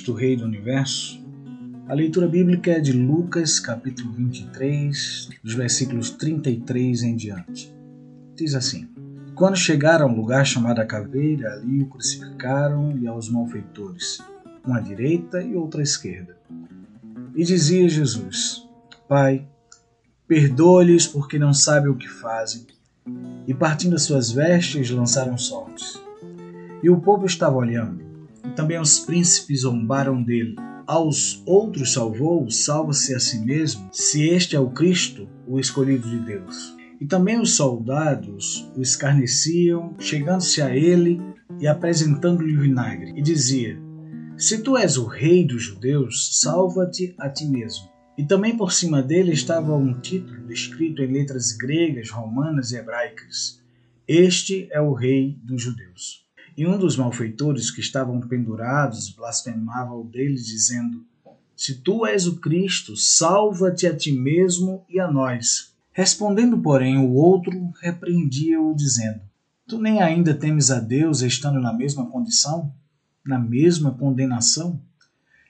Cristo Rei do Universo, a leitura bíblica é de Lucas, capítulo 23, dos versículos 33 em diante. Diz assim: Quando chegaram a um lugar chamado a Caveira, ali o crucificaram e aos malfeitores, uma à direita e outra à esquerda. E dizia Jesus: Pai, Perdoa-lhes porque não sabem o que fazem. E partindo as suas vestes, lançaram sortes. E o povo estava olhando, e também os príncipes zombaram dele. Aos outros salvou, salva-se a si mesmo, se este é o Cristo, o escolhido de Deus. E também os soldados o escarneciam, chegando-se a ele e apresentando-lhe vinagre, e dizia: Se tu és o rei dos judeus, salva-te a ti mesmo. E também por cima dele estava um título escrito em letras gregas, romanas e hebraicas: Este é o Rei dos Judeus. E um dos malfeitores que estavam pendurados blasfemava o dele, dizendo: Se tu és o Cristo, salva-te a ti mesmo e a nós. Respondendo, porém, o outro repreendia-o, dizendo: Tu nem ainda temes a Deus, estando na mesma condição, na mesma condenação?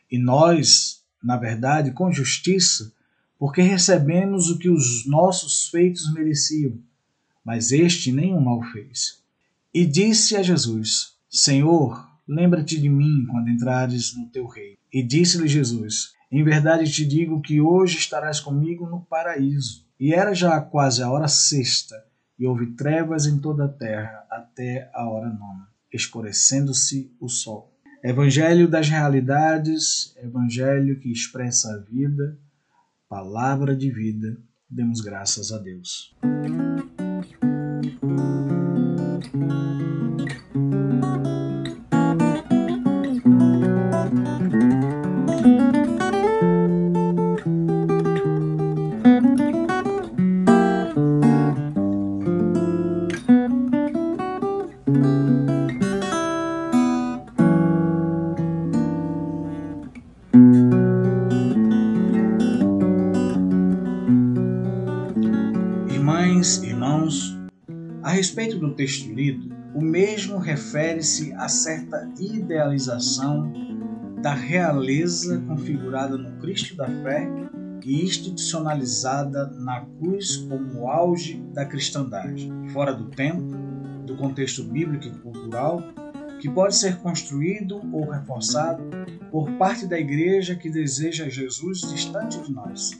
E nós, na verdade, com justiça, porque recebemos o que os nossos feitos mereciam, mas este nenhum mal fez. E disse a Jesus: Senhor, lembra-te de mim quando entrares no teu reino. E disse-lhe Jesus: Em verdade te digo que hoje estarás comigo no paraíso. E era já quase a hora sexta, e houve trevas em toda a terra até a hora nona, escurecendo-se o sol. Evangelho das realidades, evangelho que expressa a vida, palavra de vida, demos graças a Deus. Irmãs, a respeito do texto lido, o mesmo refere-se a certa idealização da realeza configurada no Cristo da fé e institucionalizada na cruz como auge da cristandade, fora do tempo, do contexto bíblico e cultural, que pode ser construído ou reforçado por parte da igreja que deseja Jesus distante de nós,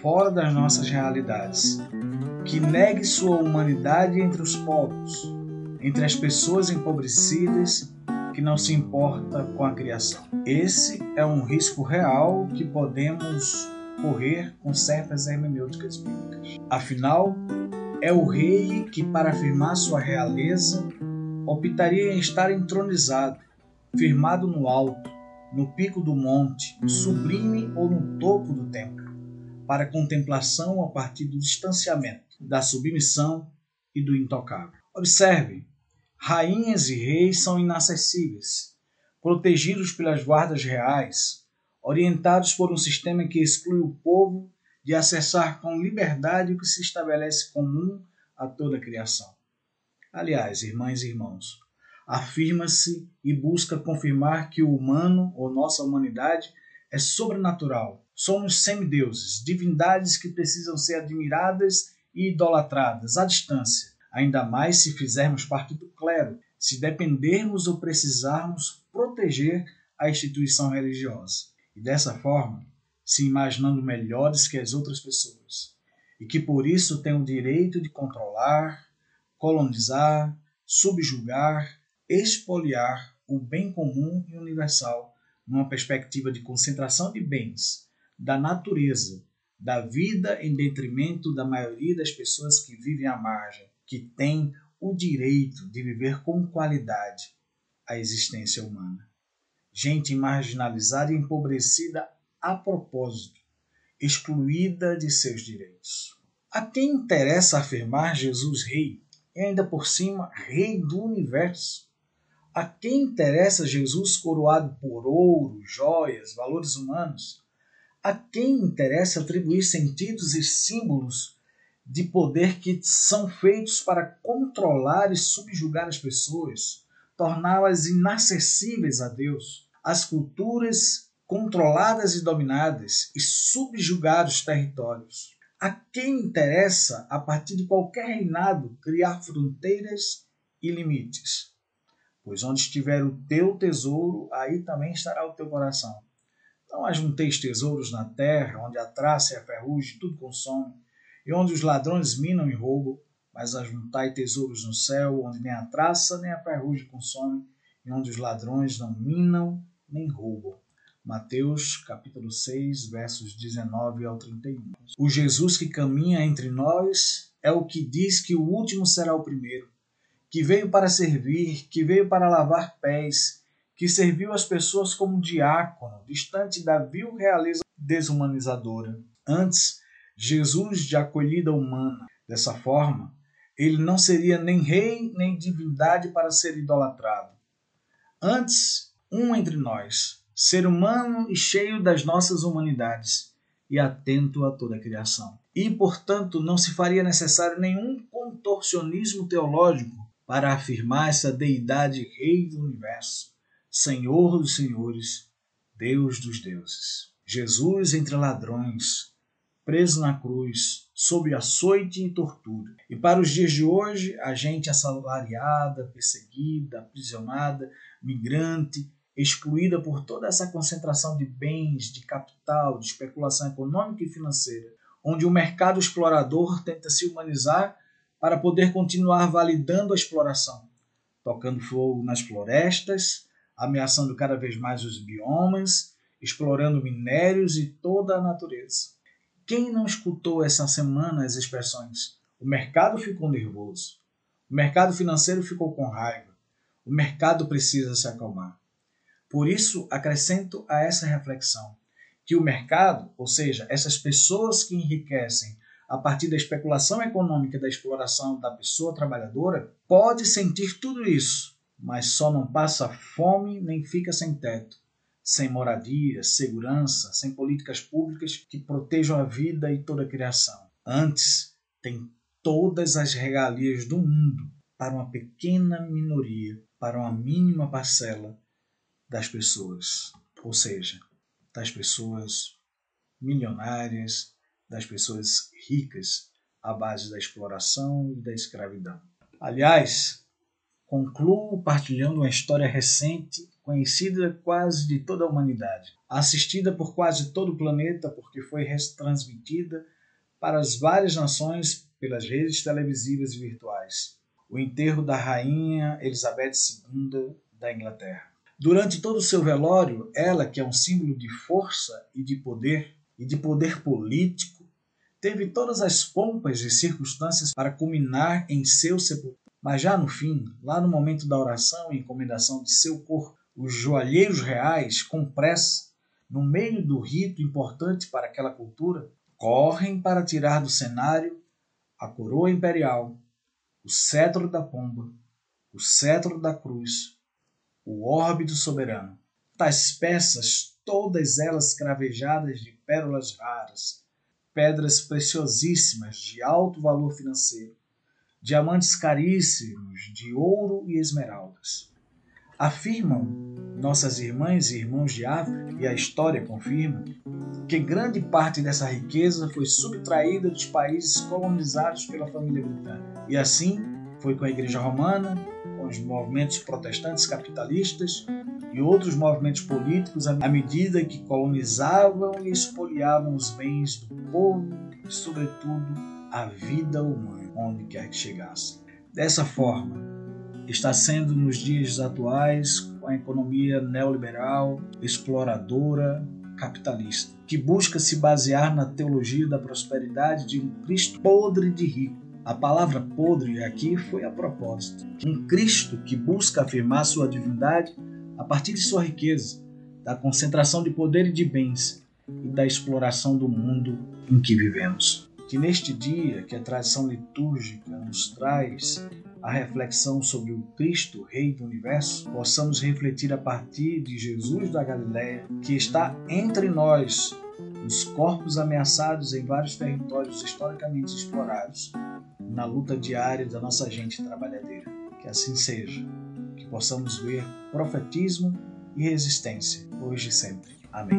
fora das nossas realidades, que negue sua humanidade entre os povos, entre as pessoas empobrecidas, que não se importa com a criação. Esse é um risco real que podemos correr com certas hermenêuticas bíblicas. Afinal, é o rei que, para afirmar sua realeza, optaria em estar entronizado, firmado no alto, no pico do monte, sublime ou no topo do templo, para contemplação a partir do distanciamento, da submissão e do intocável. Observe, rainhas e reis são inacessíveis, protegidos pelas guardas reais, orientados por um sistema que exclui o povo de acessar com liberdade o que se estabelece comum a toda a criação. Aliás, irmãs e irmãos, afirma-se e busca confirmar que o humano, ou nossa humanidade, é sobrenatural. Somos semideuses, divindades que precisam ser admiradas e idolatradas à distância, ainda mais se fizermos parte do clero, se dependermos ou precisarmos proteger a instituição religiosa. E dessa forma, se imaginando melhores que as outras pessoas e que por isso têm o direito de controlar, colonizar, subjugar, expoliar o bem comum e universal numa perspectiva de concentração de bens, da natureza, da vida em detrimento da maioria das pessoas que vivem à margem, que têm o direito de viver com qualidade a existência humana. Gente marginalizada e empobrecida a propósito, excluída de seus direitos. A quem interessa afirmar Jesus rei, e ainda por cima rei do universo? A quem interessa Jesus coroado por ouro, joias, valores humanos? A quem interessa atribuir sentidos e símbolos de poder que são feitos para controlar e subjugar as pessoas, torná-las inacessíveis a Deus? As culturas controladas e dominadas e subjugar os territórios. A quem interessa, a partir de qualquer reinado, criar fronteiras e limites? Pois onde estiver o teu tesouro, aí também estará o teu coração. Não ajunteis tesouros na terra, onde a traça e a ferrugem tudo consome, e onde os ladrões minam e roubam, mas ajuntai tesouros no céu, onde nem a traça nem a ferrugem consome, e onde os ladrões não minam nem roubam. Mateus capítulo 6, versos 19 ao 31. O Jesus que caminha entre nós é o que diz que o último será o primeiro, que veio para servir, que veio para lavar pés, que serviu as pessoas como diácono, distante da vil realeza desumanizadora. Antes, Jesus de acolhida humana. Dessa forma, ele não seria nem rei nem divindade para ser idolatrado. Antes, um entre nós, ser humano e cheio das nossas humanidades, e atento a toda a criação. E, portanto, não se faria necessário nenhum contorcionismo teológico para afirmar essa deidade rei do universo, Senhor dos senhores, Deus dos deuses. Jesus entre ladrões, preso na cruz, sob açoite e tortura. E para os dias de hoje, a gente assalariada, perseguida, aprisionada, migrante, excluída por toda essa concentração de bens, de capital, de especulação econômica e financeira, onde o mercado explorador tenta se humanizar para poder continuar validando a exploração, tocando fogo nas florestas, ameaçando cada vez mais os biomas, explorando minérios e toda a natureza. Quem não escutou essa semana as expressões? O mercado ficou nervoso. O mercado financeiro ficou com raiva. O mercado precisa se acalmar. Por isso, acrescento a essa reflexão que o mercado, ou seja, essas pessoas que enriquecem a partir da especulação econômica da exploração da pessoa trabalhadora, pode sentir tudo isso, mas só não passa fome nem fica sem teto sem moradia, segurança, sem políticas públicas que protejam a vida e toda a criação. Antes, tem todas as regalias do mundo para uma pequena minoria, para uma mínima parcela das pessoas, ou seja, das pessoas milionárias, das pessoas ricas, à base da exploração e da escravidão. Aliás, concluo partilhando uma história recente conhecida quase de toda a humanidade, assistida por quase todo o planeta porque foi retransmitida para as várias nações pelas redes televisivas e virtuais. O enterro da rainha Elizabeth II da Inglaterra. Durante todo o seu velório, ela, que é um símbolo de força e de poder, e de poder político, teve todas as pompas e circunstâncias para culminar em seu sepultamento. Mas já no fim, lá no momento da oração e encomendação de seu corpo os joalheiros reais, com pressa, no meio do rito importante para aquela cultura, correm para tirar do cenário a coroa imperial, o cetro da pomba, o cetro da cruz, o orbe do soberano. Tais peças, todas elas cravejadas de pérolas raras, pedras preciosíssimas de alto valor financeiro, diamantes caríssimos de ouro e esmeraldas afirmam nossas irmãs e irmãos de África, e a história confirma, que grande parte dessa riqueza foi subtraída dos países colonizados pela família britânica. E assim foi com a Igreja Romana, com os movimentos protestantes capitalistas e outros movimentos políticos à medida que colonizavam e expoliavam os bens do povo e, sobretudo, a vida humana, onde quer que chegasse. Dessa forma, está sendo nos dias atuais com a economia neoliberal, exploradora, capitalista, que busca se basear na teologia da prosperidade de um Cristo podre de rico. A palavra podre aqui foi a propósito. Um Cristo que busca afirmar sua divindade a partir de sua riqueza, da concentração de poder e de bens e da exploração do mundo em que vivemos. Que neste dia que a tradição litúrgica nos traz a reflexão sobre o Cristo, Rei do Universo, possamos refletir a partir de Jesus da Galiléia, que está entre nós, nos corpos ameaçados em vários territórios historicamente explorados, na luta diária da nossa gente trabalhadeira. Que assim seja, que possamos ver profetismo e resistência, hoje e sempre. Amém.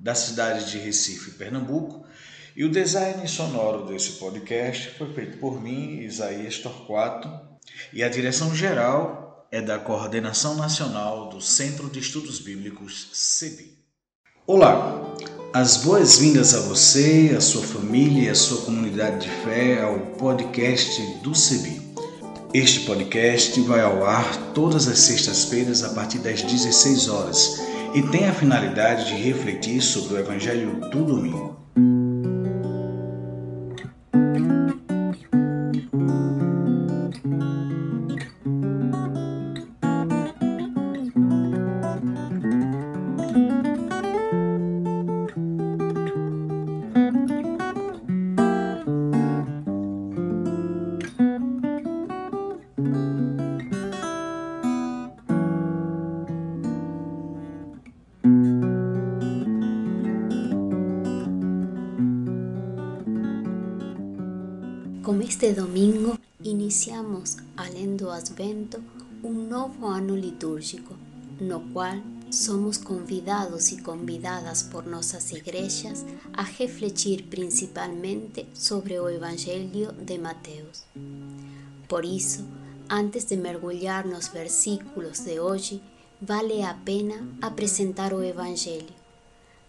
da cidade de Recife, Pernambuco, e o design sonoro desse podcast foi feito por mim, Isaías Torquato, e a direção geral é da Coordenação Nacional do Centro de Estudos Bíblicos, CEBI. Olá, as boas-vindas a você, a sua família e a sua comunidade de fé ao podcast do CEBI. Este podcast vai ao ar todas as sextas-feiras a partir das 16 horas e tem a finalidade de refletir sobre o Evangelho do domingo. Advento, um novo ano litúrgico, no qual somos convidados e convidadas por nossas igrejas a refletir principalmente sobre o Evangelho de Mateus. Por isso, antes de mergulhar nos versículos de hoje, vale a pena apresentar o Evangelho.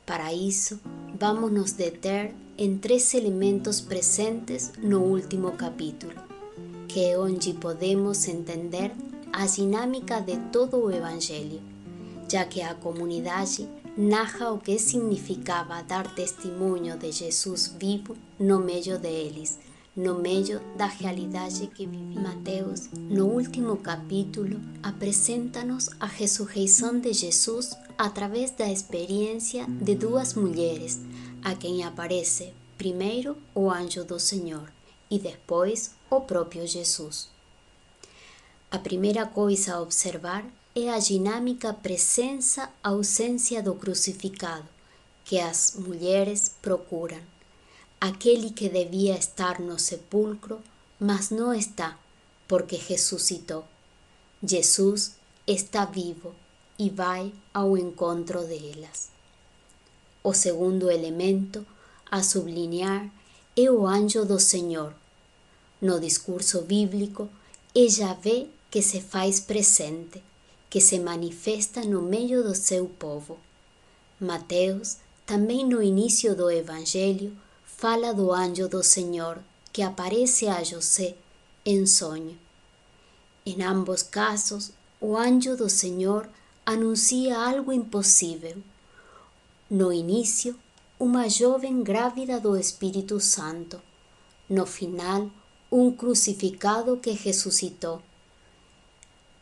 Para isso, vamos nos deter em três elementos presentes no último capítulo, que onde podemos entender a dinâmica de todo o Evangelho, já que a comunidade narra o que significava dar testemunho de Jesus vivo no meio deles, no meio da realidade que vive. Mateus, no último capítulo, apresenta-nos a ressurreição de Jesus através da experiência de duas mulheres a quem aparece primeiro o anjo do Senhor e depois o próprio Jesus. A primeira coisa a observar é a dinâmica presença-ausência do crucificado que as mulheres procuram. Aquele que devia estar no sepulcro, mas não está, porque ressuscitou. Jesus está vivo e vai ao encontro delas. O segundo elemento a sublinhar é o anjo do Senhor. No discurso bíblico, é Yahvé que se faz presente, que se manifesta no meio do seu povo. Mateus, também no início do Evangelho, fala do anjo do Senhor que aparece a José em sonho. Em ambos casos, o anjo do Senhor anuncia algo impossível. No início, uma jovem grávida do Espírito Santo. No final, um crucificado que ressuscitou.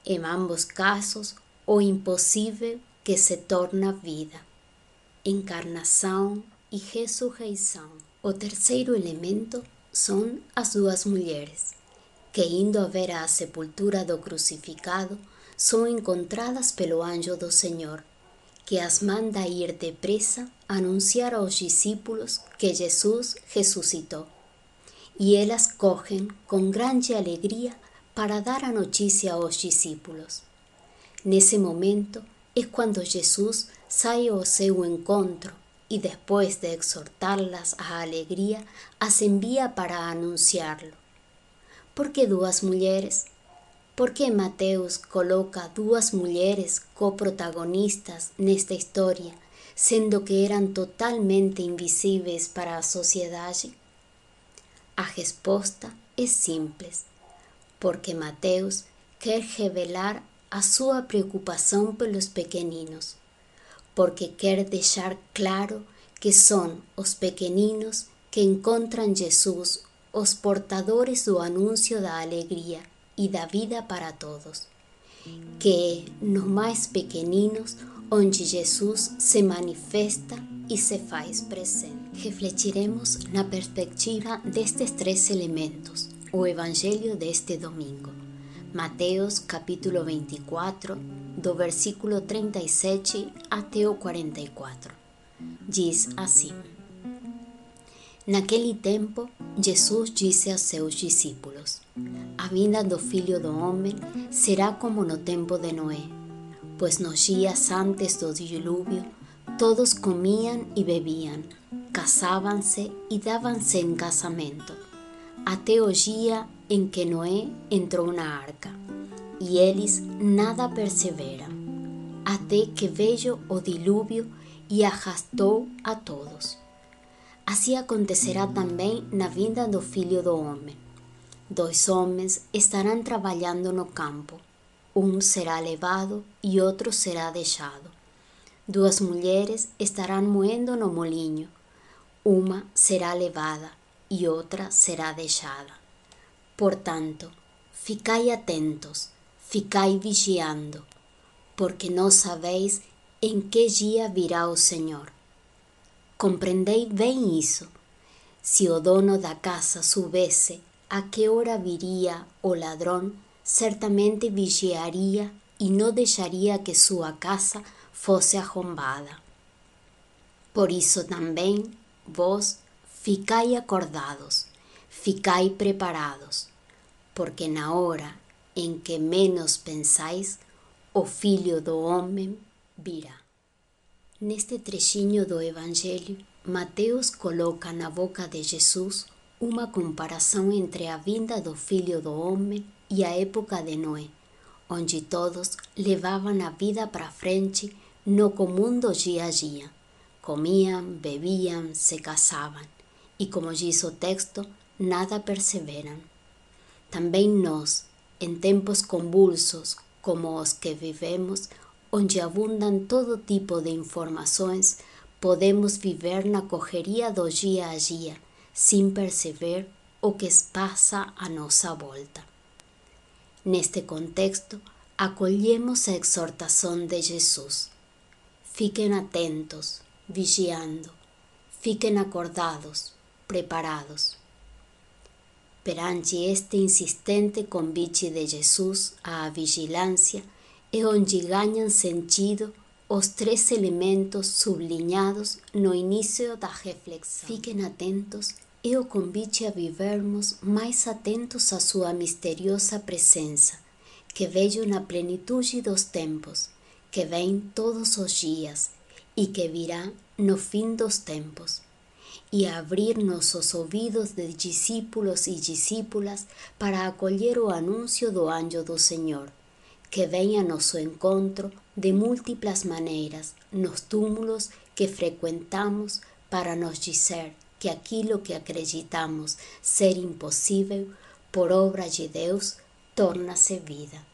Em ambos casos, o impossível que se torna vida. Encarnação e ressurreição. O terceiro elemento são as duas mulheres, que indo a ver a sepultura do crucificado, são encontradas pelo anjo do Senhor, que as manda ir depressa anunciar aos discípulos que Jesus ressuscitou. E elas correm com grande alegria para dar a notícia aos discípulos. Nesse momento é quando Jesus sai ao seu encontro y después de exhortarlas a alegría, as envía para anunciarlo. Por que duas mulheres? Por que Mateus coloca duas mulheres coprotagonistas nesta história, sendo que eram totalmente invisíveis para a sociedade? A resposta é simples, porque Mateus quer revelar a sua preocupação pelos pequeninos porque quer deixar claro que são os pequeninos que encontram Jesus, os portadores do anúncio da alegria e da vida para todos. Que é nos mais pequeninos Jesus se manifesta e se faz presente. Refletiremos na perspectiva destes três elementos, o Evangelho deste domingo. Mateus capítulo 24, do versículo 37 até o 44. Diz assim: Naquele tempo, Jesus disse a seus discípulos: A vinda do Filho do Homem será como no tempo de Noé, pois nos dias antes do dilúvio todos comiam e bebiam, casavam-se e davam-se em casamento, até o dia em que Noé entrou na arca, e eles nada perceberam, até que veio o dilúvio e arrastou a todos. Assim acontecerá também na vinda do Filho do Homem. Dois homens estarão trabalhando no campo. Um será levado e outro será deixado. Duas mulheres estarão moendo no molinho. Uma será levada e outra será deixada. Portanto, ficai atentos, ficai vigiando, porque não sabeis em que dia virá o Senhor. Compreendei bem isso. Se o dono da casa soubesse a que hora viria o ladrão, certamente vigiaria e não deixaria que sua casa fosse arrombada. Por isso também vós ficai acordados, ficai preparados, porque na hora em que menos pensais, o Filho do Homem virá. Neste trechinho do Evangelho, Mateus coloca na boca de Jesus uma comparação entre a vinda do Filho do Homem e a época de Noé, onde todos levavam a vida para frente no comum do dia a dia. Comiam, bebiam, se casavam e, como diz o texto, nada perceberam. Também nós, em tempos convulsos como os que vivemos, onde abundam todo tipo de informações, podemos viver na correria do dia a dia, sem perceber o que passa à nossa volta. Neste contexto, acolhemos a exortação de Jesus. Fiquem atentos, vigiando, fiquem acordados, preparados. Perante este insistente convite de Jesus à vigilância, é onde ganham sentido os três elementos sublinhados no início da reflexão. Fiquem atentos é o convite a vivermos mais atentos à sua misteriosa presença, que veio na plenitude dos tempos, que vem todos os dias e que virá no fim dos tempos, e abrir nossos ouvidos de discípulos e discípulas para acolher o anúncio do anjo do Senhor, que vem a nosso encontro de múltiplas maneiras nos túmulos que frequentamos para nos dizer que aquilo que acreditamos ser impossível, por obra de Deus, torna-se vida.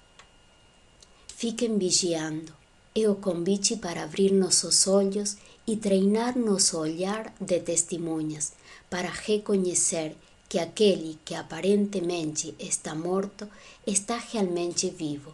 Fiquem vigiando. É o convite para abrir nossos olhos e treinar nosso olhar de testemunhas para reconhecer que aquele que aparentemente está morto está realmente vivo,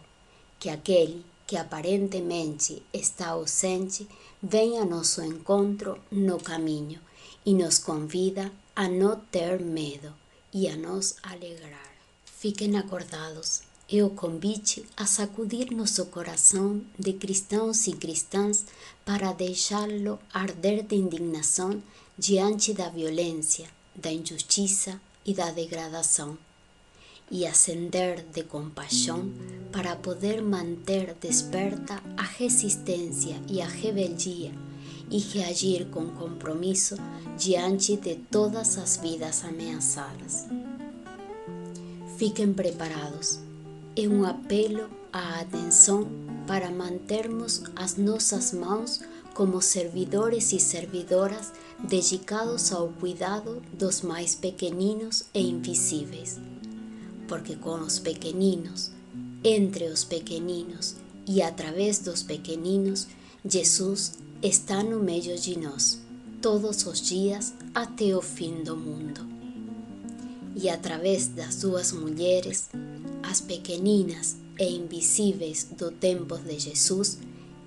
que aquele que aparentemente está ausente vem a nosso encontro no caminho e nos convida a não ter medo e a nos alegrar. Fiquem acordados, o convite a sacudir nosso coração de cristãos e cristãs para deixá-lo arder de indignação diante da violência, da injustiça e da degradação, e acender de compaixão para poder manter desperta a resistência e a rebeldia e reagir com compromisso diante de todas as vidas ameaçadas. Fiquem preparados. É um apelo à atenção para mantermos as nossas mãos como servidores e servidoras dedicados ao cuidado dos mais pequeninos e invisíveis. Porque com os pequeninos, entre os pequeninos e através dos pequeninos, Jesus está no meio de nós, todos os dias até o fim do mundo e através das duas mulheres, as pequeninas e invisíveis do tempo de Jesus,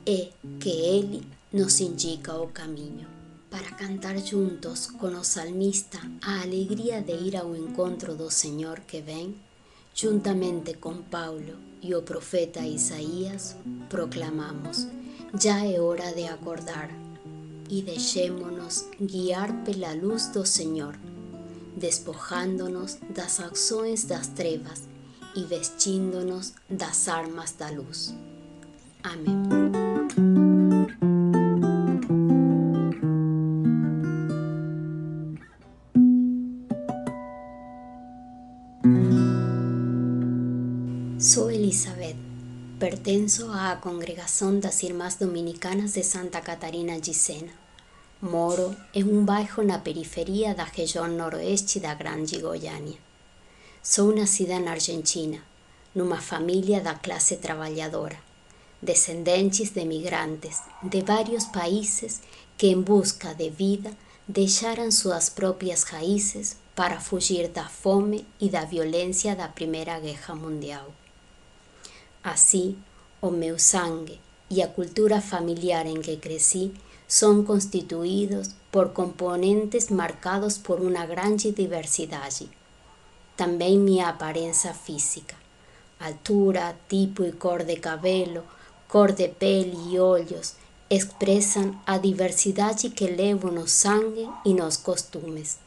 é que Ele nos indica o caminho. Para cantar juntos com o salmista a alegria de ir ao encontro do Senhor que vem, juntamente com Paulo e o profeta Isaías, proclamamos: Já é hora de acordar e deixemo-nos guiar pela luz do Senhor despojándonos das ações das trevas e vestindo-nos das armas da luz. Amém. Sou Elizabeth, pertenço à congregação das Irmãs Dominicanas de Santa Catarina de Sena. Moro é um bairro na periferia da região noroeste da Grande Goiânia. Sou nascida na Argentina, numa família da classe trabalhadora, descendentes de migrantes de vários países que, em busca de vida, deixaram suas próprias raízes para fugir da fome e da violência da Primeira Guerra Mundial. Assim, o meu sangue e a cultura familiar em que cresci son constituidos por componentes marcados por uma grande diversidade. Também minha aparência física, altura, tipo e cor de cabelo, cor de pele e olhos expressam a diversidade que levo no sangue e nos costumes.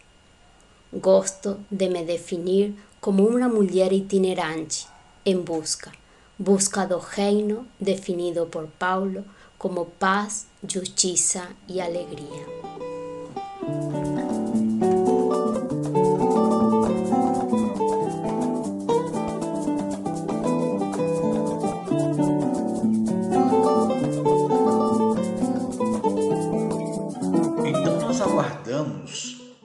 Gosto de me definir como uma mulher itinerante, em busca, busca do reino definido por Paulo como paz, justiça e alegria.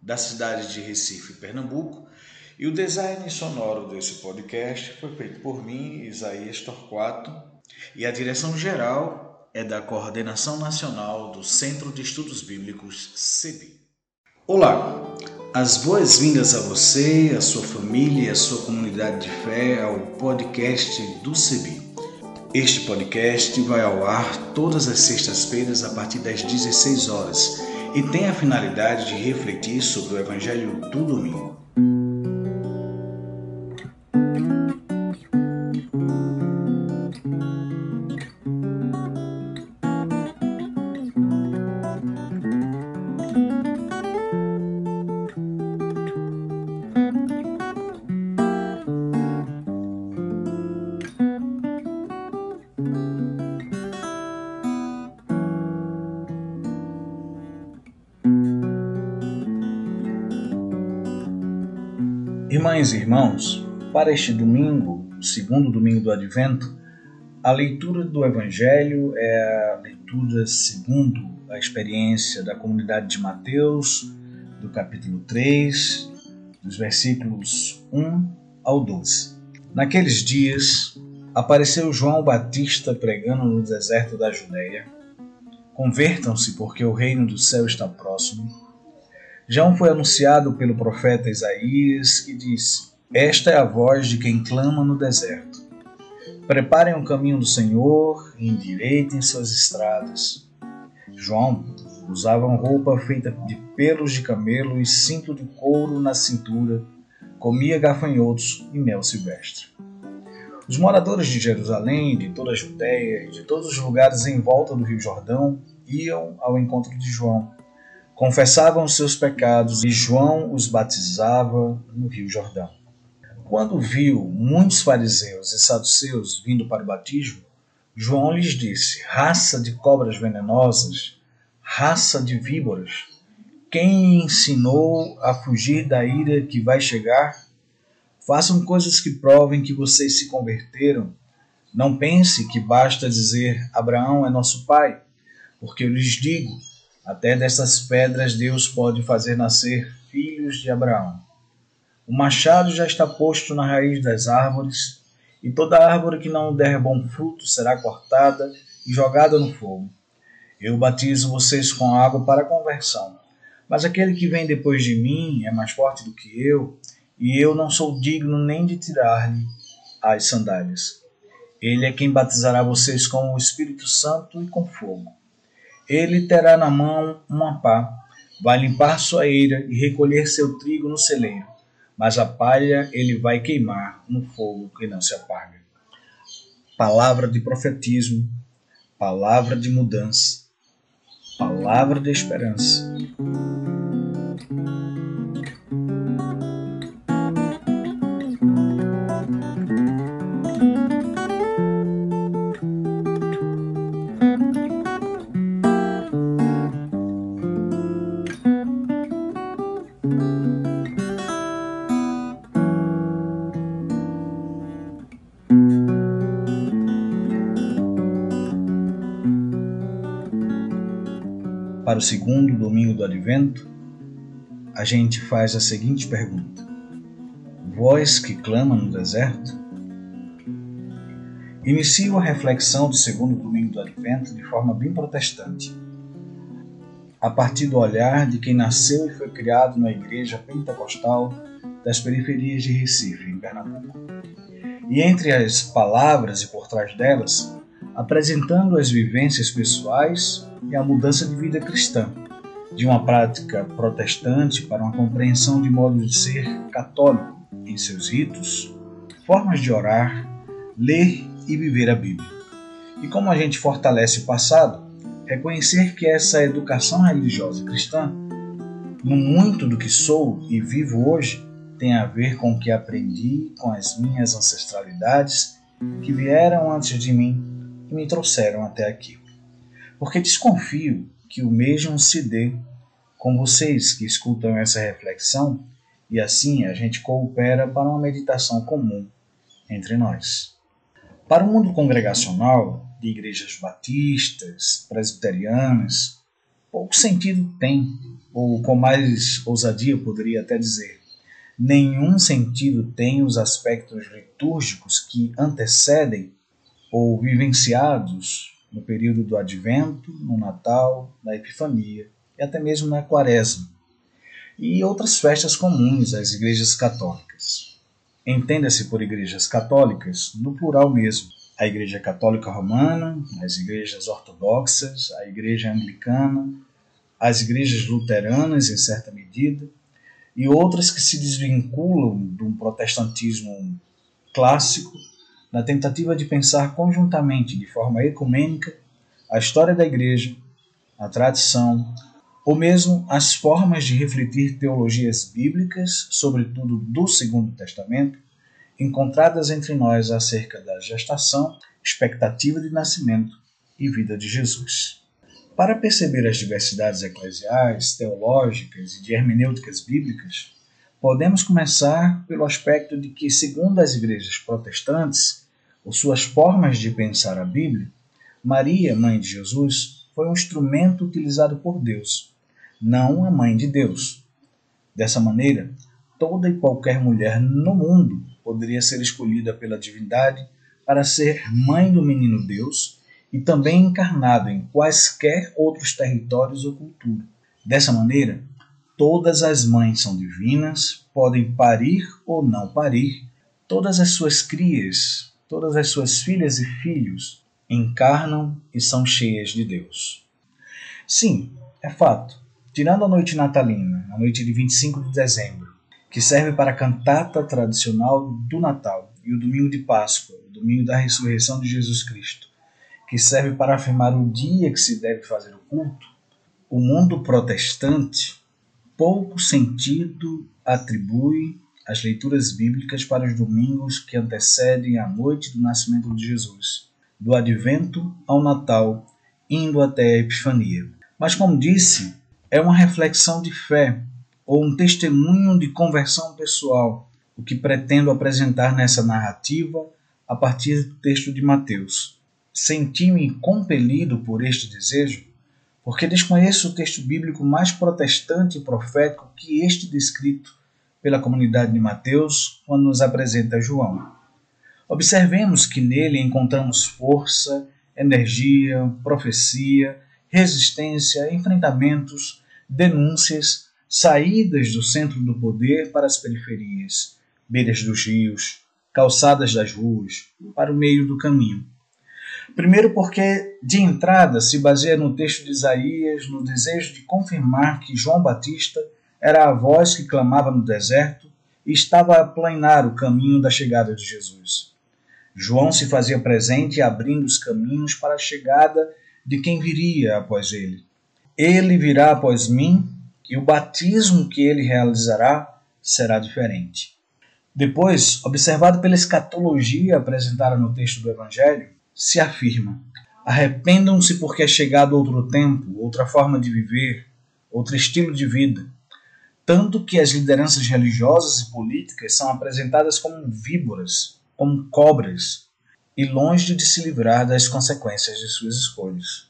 da cidade de Recife, Pernambuco, e o design sonoro desse podcast foi feito por mim, Isaías Torquato, e a direção geral é da Coordenação Nacional do Centro de Estudos Bíblicos, CEBI. Olá, as boas-vindas a você, a sua família e a sua comunidade de fé ao podcast do CEBI. Este podcast vai ao ar todas as sextas-feiras a partir das 16 horas e tem a finalidade de refletir sobre o Evangelho do domingo. E irmãos, para este domingo, o segundo domingo do Advento, a leitura do Evangelho é a leitura segundo a experiência da comunidade de Mateus, do capítulo 3, dos versículos 1 ao 12. Naqueles dias, apareceu João Batista pregando no deserto da Judéia. Convertam-se, porque o reino do céu está próximo. João foi anunciado pelo profeta Isaías, que disse: Esta é a voz de quem clama no deserto. Preparem o caminho do Senhor e endireitem suas estradas. João usava uma roupa feita de pelos de camelo e cinto de couro na cintura, comia gafanhotos e mel silvestre. Os moradores de Jerusalém, de toda a Judéia e de todos os lugares em volta do Rio Jordão iam ao encontro de João confessavam seus pecados e João os batizava no Rio Jordão. Quando viu muitos fariseus e saduceus vindo para o batismo, João lhes disse: Raça de cobras venenosas, raça de víboras, quem ensinou a fugir da ira que vai chegar? Façam coisas que provem que vocês se converteram. Não pense que basta dizer Abraão é nosso pai, porque eu lhes digo até dessas pedras Deus pode fazer nascer filhos de Abraão. O machado já está posto na raiz das árvores, e toda árvore que não der bom fruto será cortada e jogada no fogo. Eu batizo vocês com água para conversão, mas aquele que vem depois de mim é mais forte do que eu, e eu não sou digno nem de tirar-lhe as sandálias. Ele é quem batizará vocês com o Espírito Santo e com fogo. Ele terá na mão uma pá, vai limpar sua eira e recolher seu trigo no celeiro, mas a palha ele vai queimar no fogo que não se apaga. Palavra de profetismo, palavra de mudança, palavra de esperança. O segundo domingo do Advento, a gente faz a seguinte pergunta: Voz que clama no deserto? Inicio a reflexão do segundo domingo do Advento de forma bem protestante, a partir do olhar de quem nasceu e foi criado na igreja pentecostal das periferias de Recife, em Pernambuco. E entre as palavras e por trás delas, apresentando as vivências pessoais e a mudança de vida cristã, de uma prática protestante para uma compreensão de modo de ser católico em seus ritos, formas de orar, ler e viver a Bíblia. E como a gente fortalece o passado, reconhecer que essa educação religiosa cristã, no muito do que sou e vivo hoje, tem a ver com o que aprendi com as minhas ancestralidades que vieram antes de mim e me trouxeram até aqui porque desconfio que o mesmo se dê com vocês que escutam essa reflexão e assim a gente coopera para uma meditação comum entre nós. Para o mundo congregacional, de igrejas batistas, presbiterianas, pouco sentido tem, ou com mais ousadia poderia até dizer, nenhum sentido tem os aspectos litúrgicos que antecedem ou vivenciados no período do Advento, no Natal, na Epifania e até mesmo na Quaresma, e outras festas comuns às igrejas católicas. Entenda-se por igrejas católicas no plural mesmo, a Igreja Católica Romana, as igrejas ortodoxas, a Igreja Anglicana, as igrejas luteranas, em certa medida, e outras que se desvinculam de um protestantismo clássico na tentativa de pensar conjuntamente, de forma ecumênica, a história da Igreja, a tradição, ou mesmo as formas de refletir teologias bíblicas, sobretudo do Segundo Testamento, encontradas entre nós acerca da gestação, expectativa de nascimento e vida de Jesus. Para perceber as diversidades eclesiais, teológicas e de hermenêuticas bíblicas, podemos começar pelo aspecto de que, segundo as igrejas protestantes, ou suas formas de pensar a Bíblia, Maria, mãe de Jesus, foi um instrumento utilizado por Deus, não a mãe de Deus. Dessa maneira, toda e qualquer mulher no mundo poderia ser escolhida pela divindade para ser mãe do menino Deus e também encarnado em quaisquer outros territórios ou cultura. Dessa maneira, todas as mães são divinas, podem parir ou não parir, todas as suas crias, todas as suas filhas e filhos encarnam e são cheias de Deus. Sim, é fato. Tirando a noite natalina, a noite de 25 de dezembro, que serve para a cantata tradicional do Natal, e o domingo de Páscoa, o domingo da ressurreição de Jesus Cristo, que serve para afirmar o dia que se deve fazer o culto, o mundo protestante pouco sentido atribui às leituras bíblicas para os domingos que antecedem a noite do nascimento de Jesus, do advento ao Natal, indo até a Epifania. Mas, como disse, é uma reflexão de fé ou um testemunho de conversão pessoal, o que pretendo apresentar nessa narrativa a partir do texto de Mateus. Senti-me compelido por este desejo, porque desconheço o texto bíblico mais protestante e profético que este descrito pela comunidade de Mateus quando nos apresenta João. Observemos que nele encontramos força, energia, profecia, resistência, enfrentamentos, denúncias, saídas do centro do poder para as periferias, beiras dos rios, calçadas das ruas, para o meio do caminho. Primeiro, porque de entrada se baseia no texto de Isaías no desejo de confirmar que João Batista era a voz que clamava no deserto e estava a planear o caminho da chegada de Jesus. João se fazia presente abrindo os caminhos para a chegada de quem viria após ele. Ele virá após mim, e o batismo que ele realizará será diferente. Depois, observado pela escatologia apresentada no texto do Evangelho, se afirma: arrependam-se porque é chegado outro tempo, outra forma de viver, outro estilo de vida. Tanto que as lideranças religiosas e políticas são apresentadas como víboras, como cobras, e longe de se livrar das consequências de suas escolhas.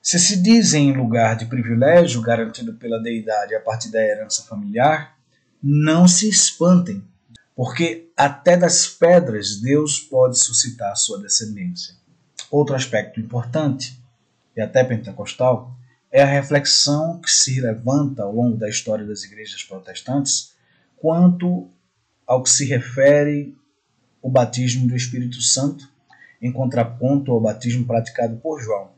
Se se dizem em lugar de privilégio garantido pela deidade a partir da herança familiar, não se espantem, porque até das pedras Deus pode suscitar sua descendência. Outro aspecto importante, e até pentecostal, é a reflexão que se levanta ao longo da história das igrejas protestantes quanto ao que se refere o batismo do Espírito Santo, em contraponto ao batismo praticado por João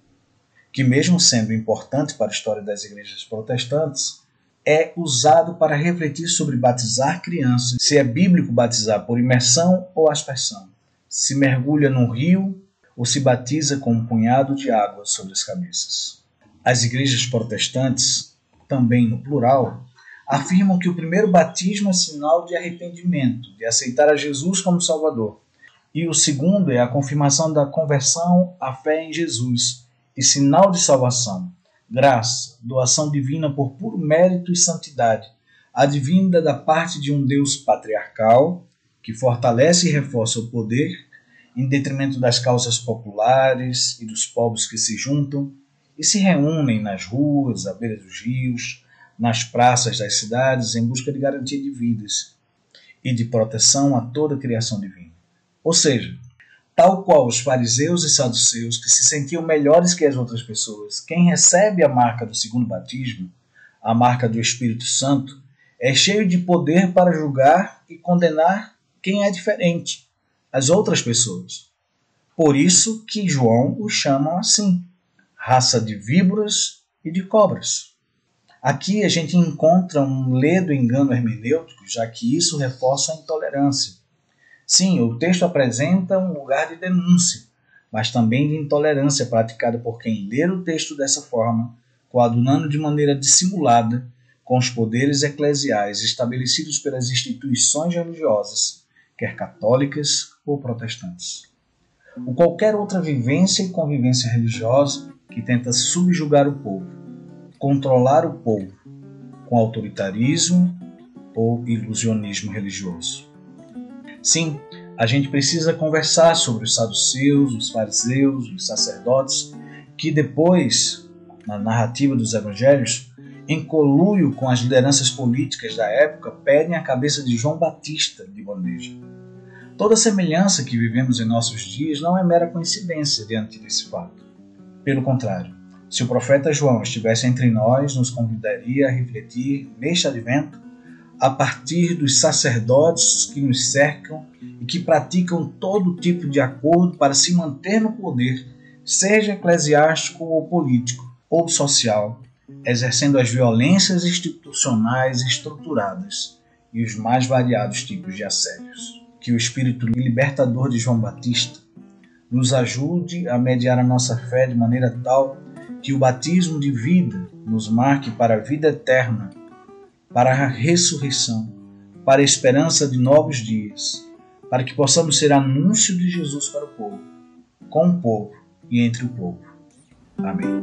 que, mesmo sendo importante para a história das igrejas protestantes, é usado para refletir sobre batizar crianças, se é bíblico batizar por imersão ou aspersão, se mergulha num rio ou se batiza com um punhado de água sobre as cabeças. As igrejas protestantes, também no plural, afirmam que o primeiro batismo é sinal de arrependimento, de aceitar a Jesus como Salvador, e o segundo é a confirmação da conversão à fé em Jesus e sinal de salvação, graça, doação divina por puro mérito e santidade, advinda da parte de um Deus patriarcal, que fortalece e reforça o poder, em detrimento das causas populares e dos povos que se juntam e se reúnem nas ruas, à beira dos rios, nas praças das cidades em busca de garantia de vidas e de proteção a toda a criação divina. Ou seja, tal qual os fariseus e saduceus que se sentiam melhores que as outras pessoas, quem recebe a marca do segundo batismo, a marca do Espírito Santo, é cheio de poder para julgar e condenar quem é diferente, as outras pessoas. Por isso que João os chama assim, raça de víboras e de cobras. Aqui a gente encontra um ledo engano hermenêutico, já que isso reforça a intolerância. Sim, o texto apresenta um lugar de denúncia, mas também de intolerância praticada por quem ler o texto dessa forma, coadunando de maneira dissimulada com os poderes eclesiais estabelecidos pelas instituições religiosas, quer católicas ou protestantes. Ou qualquer outra vivência e convivência religiosa que tenta subjugar o povo controlar o povo com autoritarismo ou ilusionismo religioso. Sim, a gente precisa conversar sobre os saduceus, os fariseus, os sacerdotes, que depois, na narrativa dos evangelhos, em colúrio com as lideranças políticas da época, pedem a cabeça de João Batista de bandeja. Toda semelhança que vivemos em nossos dias não é mera coincidência diante desse fato. Pelo contrário, se o profeta João estivesse entre nós, nos convidaria a refletir neste advento a partir dos sacerdotes que nos cercam e que praticam todo tipo de acordo para se manter no poder, seja eclesiástico ou político ou social, exercendo as violências institucionais estruturadas e os mais variados tipos de assédios. Que o espírito libertador de João Batista nos ajude a mediar a nossa fé de maneira tal que o batismo de vida nos marque para a vida eterna, para a ressurreição, para a esperança de novos dias, para que possamos ser anúncio de Jesus para o povo, com o povo e entre o povo. Amém.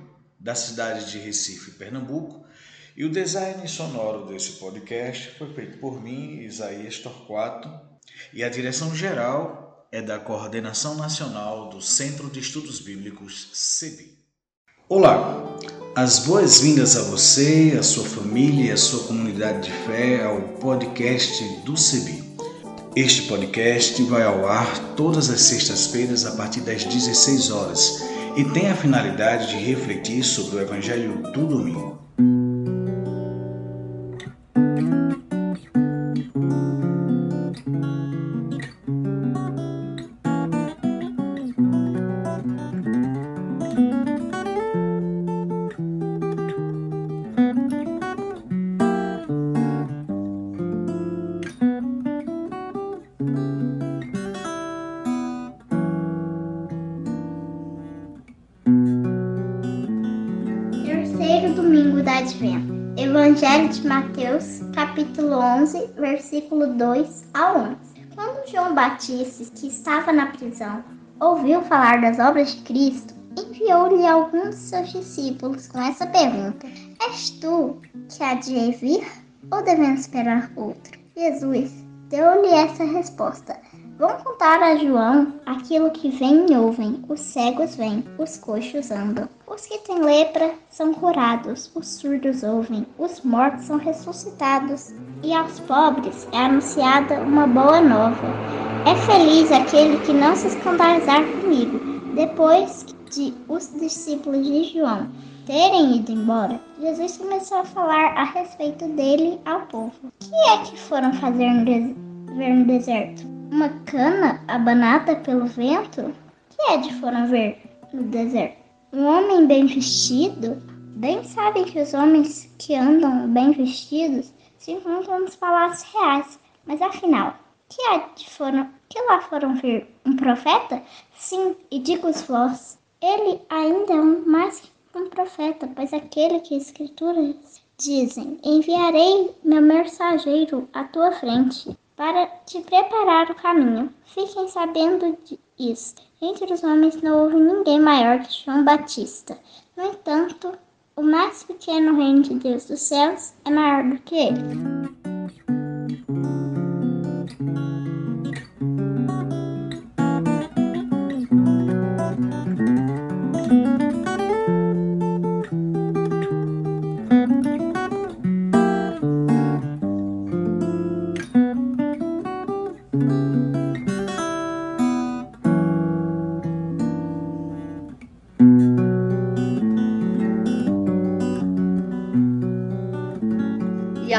da cidade de Recife, Pernambuco, e o design sonoro desse podcast foi feito por mim, Isaías Torquato, e a direção geral é da Coordenação Nacional do Centro de Estudos Bíblicos, CEBI. Olá, as boas-vindas a você, a sua família e a sua comunidade de fé ao podcast do CEBI. Este podcast vai ao ar todas as sextas-feiras a partir das 16 horas e tem a finalidade de refletir sobre o Evangelho do domingo. Versículo 2 a 11. Quando João Batista, que estava na prisão, ouviu falar das obras de Cristo, enviou-lhe alguns de seus discípulos com essa pergunta: És tu que há de vir ou devemos esperar outro? Jesus deu-lhe essa resposta: Vão contar a João aquilo que vem e ouvem: os cegos vêm, os coxos andam, os que têm lepra são curados, os surdos ouvem, os mortos são ressuscitados, e aos pobres é anunciada uma boa nova. É feliz aquele que não se escandalizar comigo. Depois de os discípulos de João terem ido embora, Jesus começou a falar a respeito dele ao povo. O que é que foram fazer no, no deserto? Uma cana abanada pelo vento? Que é de foram ver no deserto? Um homem bem vestido? Bem sabem que os homens que andam bem vestidos se encontram nos palácios reais. Mas afinal, que há de foram, que lá foram ver um profeta? Sim, e digo-vos, ele ainda é um mais que um profeta, pois aquele que as escrituras dizem, enviarei meu mensageiro à tua frente para te preparar o caminho. Fiquem sabendo disso. Entre os homens não houve ninguém maior que João Batista. No entanto, o mais pequeno reino de Deus dos céus é maior do que ele.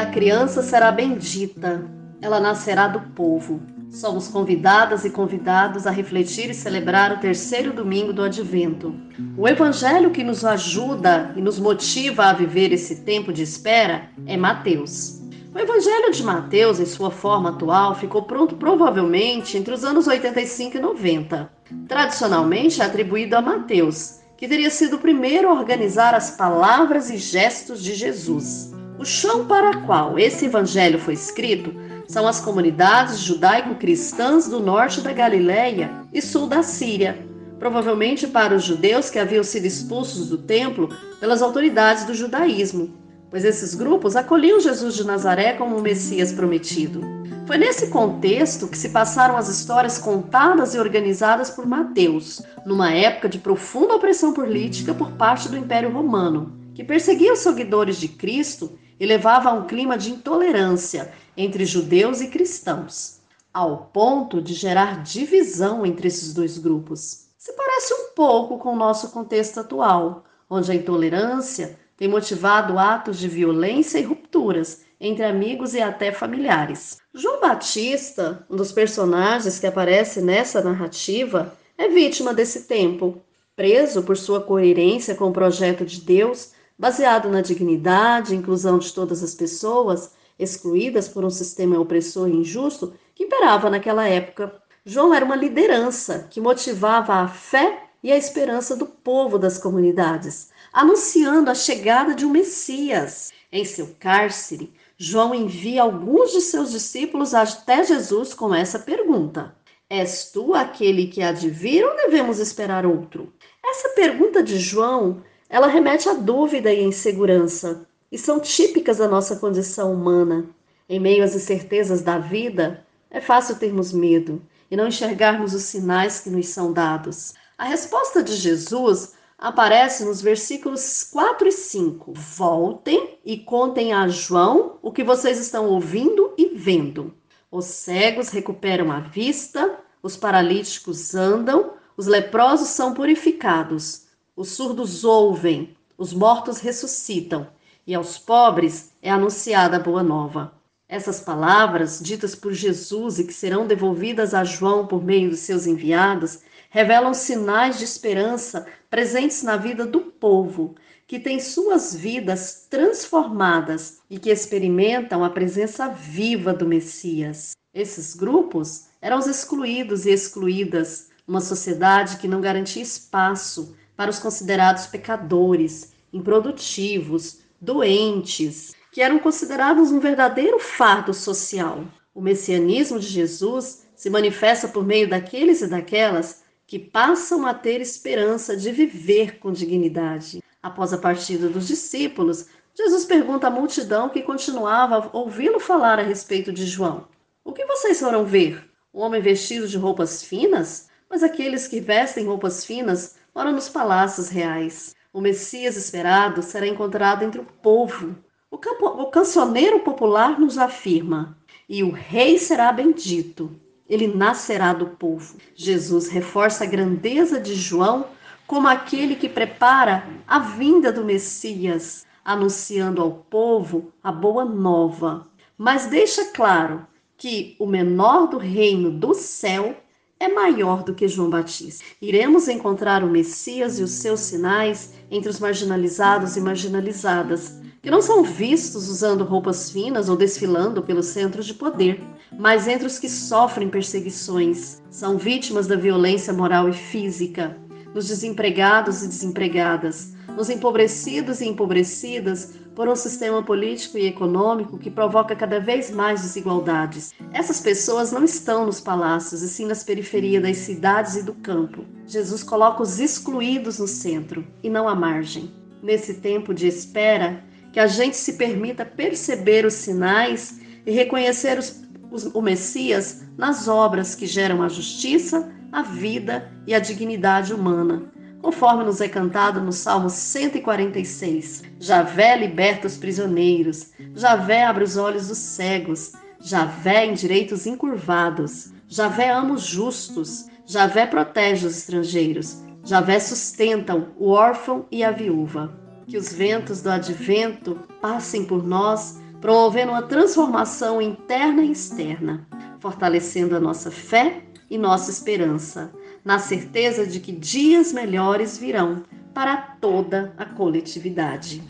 Criança será bendita, ela nascerá do povo. Somos convidadas e convidados a refletir e celebrar o terceiro domingo do Advento. O evangelho que nos ajuda e nos motiva a viver esse tempo de espera é Mateus. O evangelho de Mateus, em sua forma atual, ficou pronto provavelmente entre os anos 85 e 90. Tradicionalmente é atribuído a Mateus, que teria sido o primeiro a organizar as palavras e gestos de Jesus. O chão para qual esse evangelho foi escrito são as comunidades judaico-cristãs do norte da Galiléia e sul da Síria, provavelmente para os judeus que haviam sido expulsos do templo pelas autoridades do judaísmo, pois esses grupos acolhiam Jesus de Nazaré como o Messias prometido. Foi nesse contexto que se passaram as histórias contadas e organizadas por Mateus, numa época de profunda opressão política por parte do Império Romano, que perseguia os seguidores de Cristo e levava a um clima de intolerância entre judeus e cristãos, ao ponto de gerar divisão entre esses dois grupos. Se parece um pouco com o nosso contexto atual, onde a intolerância tem motivado atos de violência e rupturas entre amigos e até familiares. João Batista, um dos personagens que aparece nessa narrativa, é vítima desse tempo. Preso por sua coerência com o projeto de Deus, baseado na dignidade e inclusão de todas as pessoas, excluídas por um sistema opressor e injusto que imperava naquela época. João era uma liderança que motivava a fé e a esperança do povo das comunidades, anunciando a chegada de um Messias. Em seu cárcere, João envia alguns de seus discípulos até Jesus com essa pergunta: És tu aquele que há de vir ou devemos esperar outro? Essa pergunta de João ela remete à dúvida e insegurança, e são típicas da nossa condição humana. Em meio às incertezas da vida, é fácil termos medo e não enxergarmos os sinais que nos são dados. A resposta de Jesus aparece nos versículos 4 e 5. Voltem e contem a João o que vocês estão ouvindo e vendo. Os cegos recuperam a vista, os paralíticos andam, os leprosos são purificados os surdos ouvem, os mortos ressuscitam, e aos pobres é anunciada a boa nova. Essas palavras, ditas por Jesus e que serão devolvidas a João por meio dos seus enviados, revelam sinais de esperança presentes na vida do povo, que tem suas vidas transformadas e que experimentam a presença viva do Messias. Esses grupos eram os excluídos e excluídas, uma sociedade que não garantia espaço para os considerados pecadores, improdutivos, doentes, que eram considerados um verdadeiro fardo social. O messianismo de Jesus se manifesta por meio daqueles e daquelas que passam a ter esperança de viver com dignidade. Após a partida dos discípulos, Jesus pergunta à multidão que continuava a ouvi-lo falar a respeito de João: O que vocês foram ver? Um homem vestido de roupas finas? Mas aqueles que vestem roupas finas moram nos palácios reais. O Messias esperado será encontrado entre o povo. O, campo, o cancioneiro popular nos afirma: e o rei será bendito. Ele nascerá do povo. Jesus reforça a grandeza de João como aquele que prepara a vinda do Messias, anunciando ao povo a boa nova. Mas deixa claro que o menor do reino do céu é maior do que João Batista. Iremos encontrar o Messias e os seus sinais entre os marginalizados e marginalizadas, que não são vistos usando roupas finas ou desfilando pelos centros de poder, mas entre os que sofrem perseguições, são vítimas da violência moral e física, nos desempregados e desempregadas, nos empobrecidos e empobrecidas por um sistema político e econômico que provoca cada vez mais desigualdades. Essas pessoas não estão nos palácios, e sim nas periferias das cidades e do campo. Jesus coloca os excluídos no centro e não à margem. Nesse tempo de espera, que a gente se permita perceber os sinais e reconhecer os, os, o Messias nas obras que geram a justiça, a vida e a dignidade humana, conforme nos é cantado no Salmo 146. Javé liberta os prisioneiros, Javé abre os olhos dos cegos, Javé endireita os encurvados, Javé ama os justos, Javé protege os estrangeiros, Javé sustenta o órfão e a viúva que os ventos do advento passem por nós, promovendo uma transformação interna e externa, fortalecendo a nossa fé e nossa esperança, na certeza de que dias melhores virão para toda a coletividade.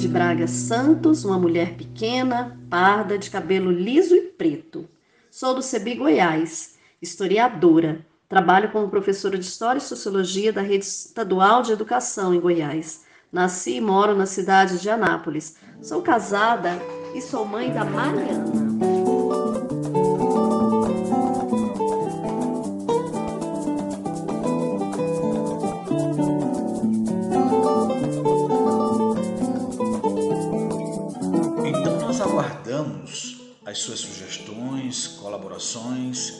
de Braga Santos, uma mulher pequena, parda, de cabelo liso e preto. Sou do Cebi, Goiás, historiadora. Trabalho como professora de História e Sociologia da Rede Estadual de Educação em Goiás. Nasci e moro na cidade de Anápolis. Sou casada e sou mãe da Mariana. as suas sugestões, colaborações,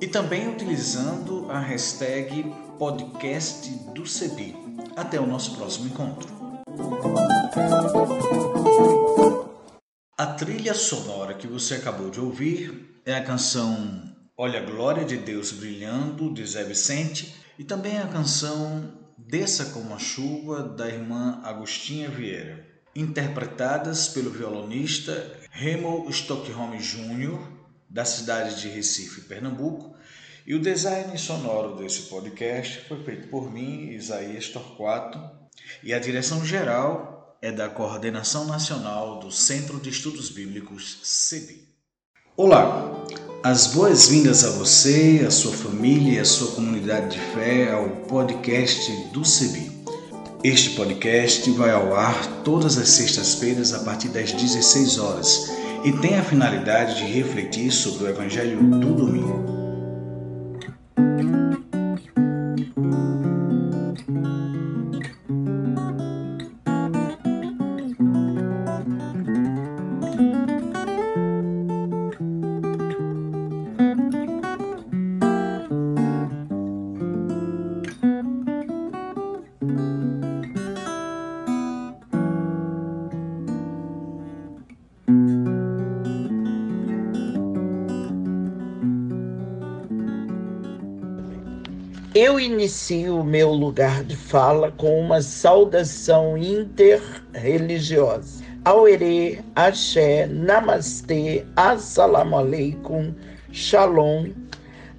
e também utilizando a hashtag podcast do CEBI. Até o nosso próximo encontro. A trilha sonora que você acabou de ouvir é a canção Olha a Glória de Deus Brilhando, de Zé Vicente, e também a canção Desça como a Chuva, da irmã Agostinha Vieira, interpretadas pelo violonista Remo Stockholm Jr., da cidade de Recife, Pernambuco, e o design sonoro desse podcast foi feito por mim, Isaías Torquato, e a direção geral é da Coordenação Nacional do Centro de Estudos Bíblicos, CEBI. Olá, as boas-vindas a você, a sua família e a sua comunidade de fé ao podcast do CEBI. Este podcast vai ao ar todas as sextas-feiras a partir das 16 horas e tem a finalidade de refletir sobre o Evangelho do domingo. Eu inicio o meu lugar de fala com uma saudação interreligiosa. Auerê, Axé, Namastê, Assalamu Alaikum, Shalom,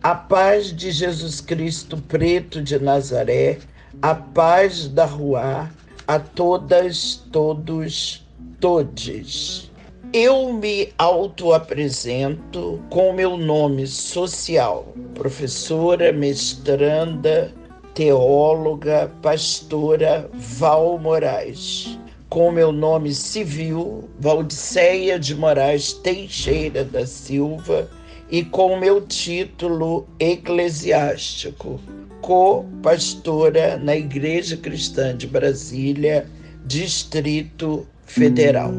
a paz de Jesus Cristo preto de Nazaré, a paz da Rua, a todas, todos, todes. Eu me auto-apresento com meu nome social, professora, mestranda, teóloga, pastora Val Moraes. Com meu nome civil, Valdiceia de Moraes Teixeira da Silva, e com meu título eclesiástico, co-pastora na Igreja Cristã de Brasília, Distrito Federal.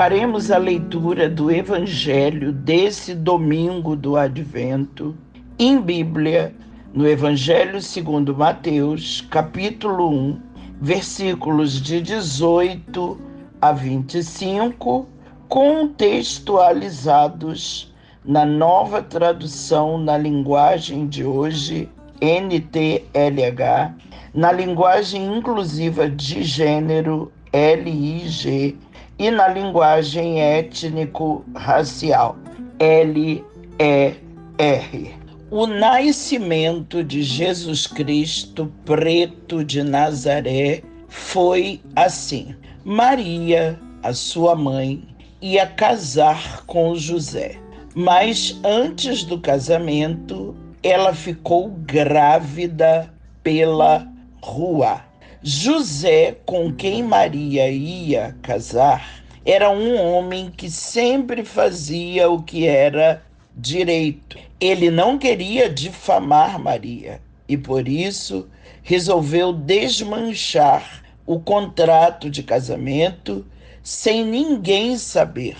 Faremos a leitura do Evangelho desse domingo do Advento em Bíblia, no Evangelho segundo Mateus, capítulo 1, versículos de 18 a 25, contextualizados na nova tradução na linguagem de hoje, NTLH, na linguagem inclusiva de gênero LIG e na linguagem étnico-racial, LER. O nascimento de Jesus Cristo, preto de Nazaré, foi assim. Maria, a sua mãe, ia casar com José, mas antes do casamento, ela ficou grávida pela rua. José, com quem Maria ia casar, era um homem que sempre fazia o que era direito. Ele não queria difamar Maria e por isso resolveu desmanchar o contrato de casamento sem ninguém saber.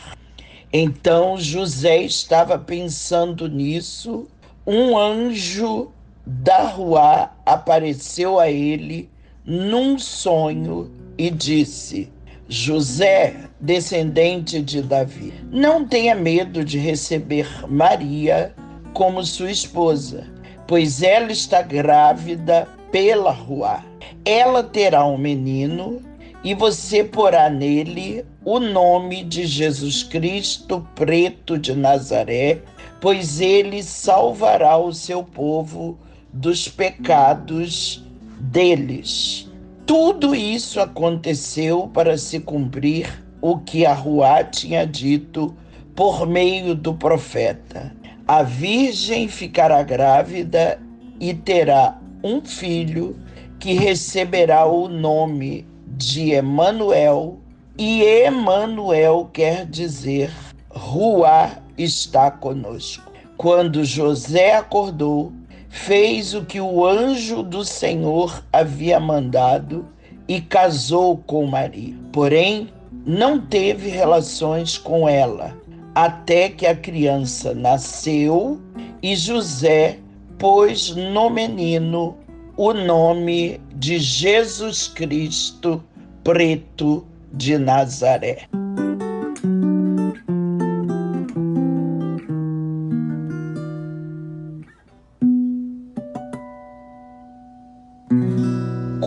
Então José estava pensando nisso, um anjo da rua apareceu a ele num sonho e disse: José, descendente de Davi, não tenha medo de receber Maria como sua esposa, pois ela está grávida pela rua. Ela terá um menino e você porá nele o nome de Jesus Cristo, preto de Nazaré, pois ele salvará o seu povo dos pecados deles. Tudo isso aconteceu para se cumprir o que a Ruá tinha dito por meio do profeta. A virgem ficará grávida e terá um filho que receberá o nome de Emanuel, e Emanuel quer dizer Ruá está conosco. Quando José acordou, fez o que o anjo do Senhor havia mandado e casou com Maria. Porém, não teve relações com ela, até que a criança nasceu e José pôs no menino o nome de Jesus Cristo, preto de Nazaré.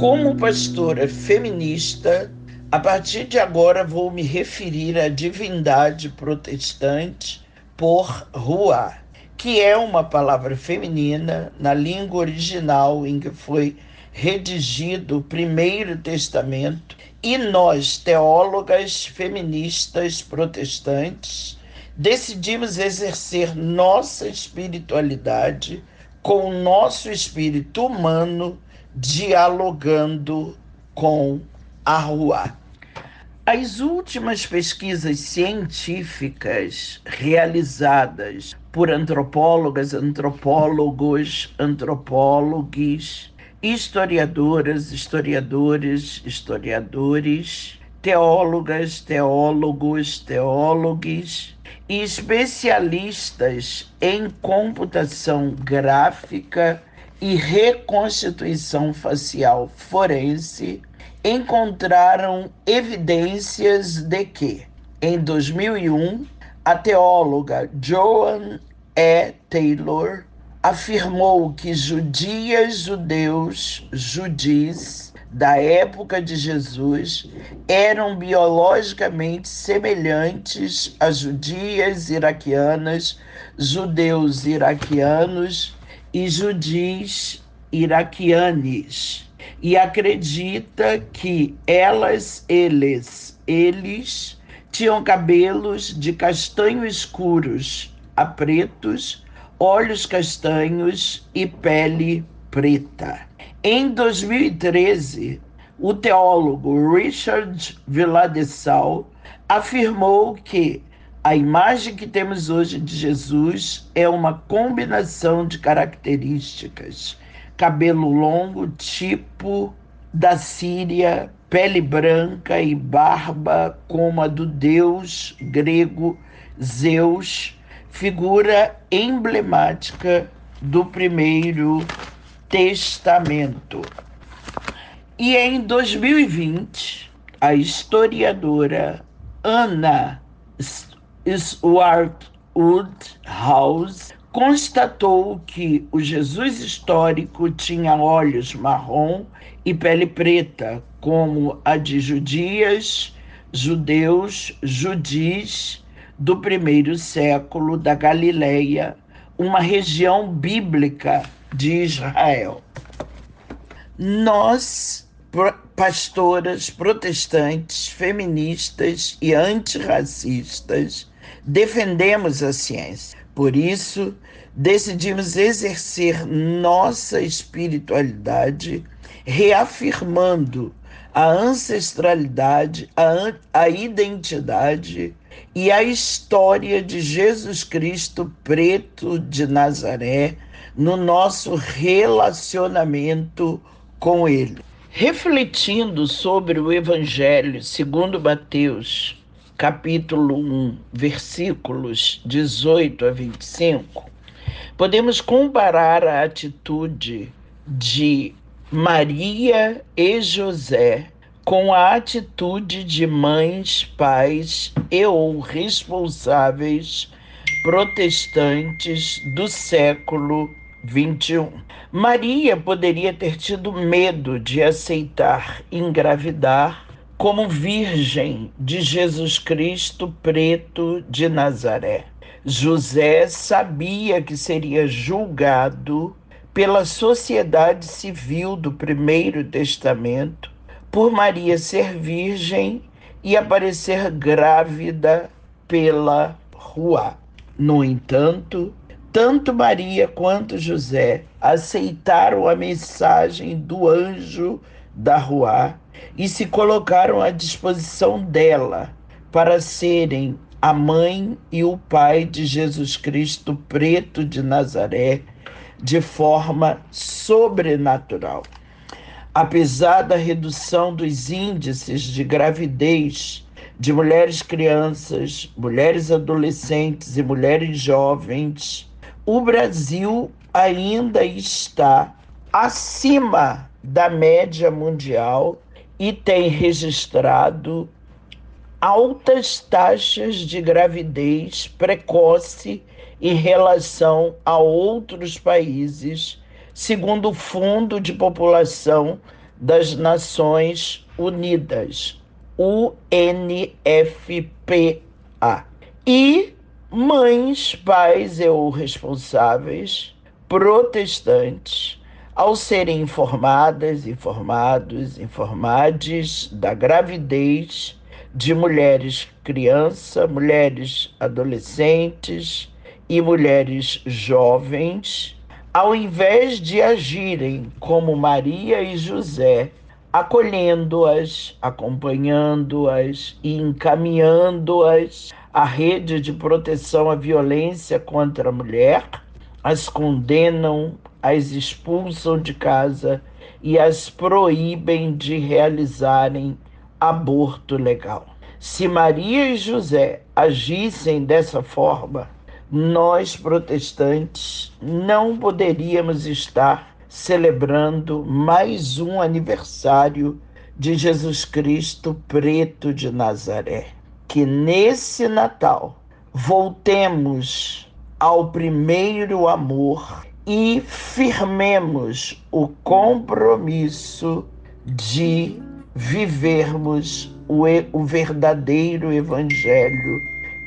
Como pastora feminista, a partir de agora vou me referir à divindade protestante por Rua, que é uma palavra feminina na língua original em que foi redigido o Primeiro Testamento, e nós, teólogas feministas protestantes, decidimos exercer nossa espiritualidade com o nosso espírito humano dialogando com a rua. As últimas pesquisas científicas realizadas por antropólogas, antropólogos, antropólogos, historiadoras, historiadores, historiadores, teólogas, teólogos, teólogos e especialistas em computação gráfica e reconstituição facial forense encontraram evidências de que, em 2001, a teóloga Joan E. Taylor afirmou que judias, judeus, judis da época de Jesus eram biologicamente semelhantes a judias iraquianas, judeus iraquianos e judis iraquianes e acredita que elas, eles, eles tinham cabelos de castanho escuros a pretos, olhos castanhos e pele preta. Em 2013, o teólogo Richard Villadesal afirmou que a imagem que temos hoje de Jesus é uma combinação de características cabelo longo, tipo da Síria, pele branca e barba como a do deus grego Zeus, figura emblemática do primeiro testamento. E em 2020, a historiadora Swartwood House constatou que o Jesus histórico tinha olhos marrom e pele preta, como a de judias, judeus, judis do primeiro século da Galileia, uma região bíblica de Israel. Nós, pastoras protestantes, feministas e antirracistas, defendemos a ciência por isso, decidimos exercer nossa espiritualidade, reafirmando a ancestralidade, a, a identidade e a história de Jesus Cristo preto de Nazaré no nosso relacionamento com Ele. Refletindo sobre o Evangelho segundo Mateus, capítulo 1, versículos 18 a 25, podemos comparar a atitude de Maria e José com a atitude de mães, pais e ou responsáveis protestantes do século 21. Maria poderia ter tido medo de aceitar engravidar como virgem de Jesus Cristo preto de Nazaré. José sabia que seria julgado pela sociedade civil do Primeiro Testamento por Maria ser virgem e aparecer grávida pela rua. No entanto, tanto Maria quanto José aceitaram a mensagem do anjo da rua e se colocaram à disposição dela para serem a mãe e o pai de Jesus Cristo preto de Nazaré de forma sobrenatural. Apesar da redução dos índices de gravidez de mulheres crianças, mulheres adolescentes e mulheres jovens, o Brasil ainda está acima da média mundial e tem registrado altas taxas de gravidez precoce em relação a outros países, segundo o Fundo de População das Nações Unidas, UNFPA. E mães, pais ou responsáveis protestantes ao serem informadas, informados, informades da gravidez de mulheres criança, mulheres adolescentes e mulheres jovens, ao invés de agirem como Maria e José, acolhendo-as, acompanhando-as e encaminhando-as à rede de proteção à violência contra a mulher, as condenam, as expulsam de casa e as proíbem de realizarem aborto legal. Se Maria e José agissem dessa forma, nós protestantes não poderíamos estar celebrando mais um aniversário de Jesus Cristo preto de Nazaré. Que nesse Natal voltemos ao primeiro amor e firmemos o compromisso de vivermos o, o verdadeiro Evangelho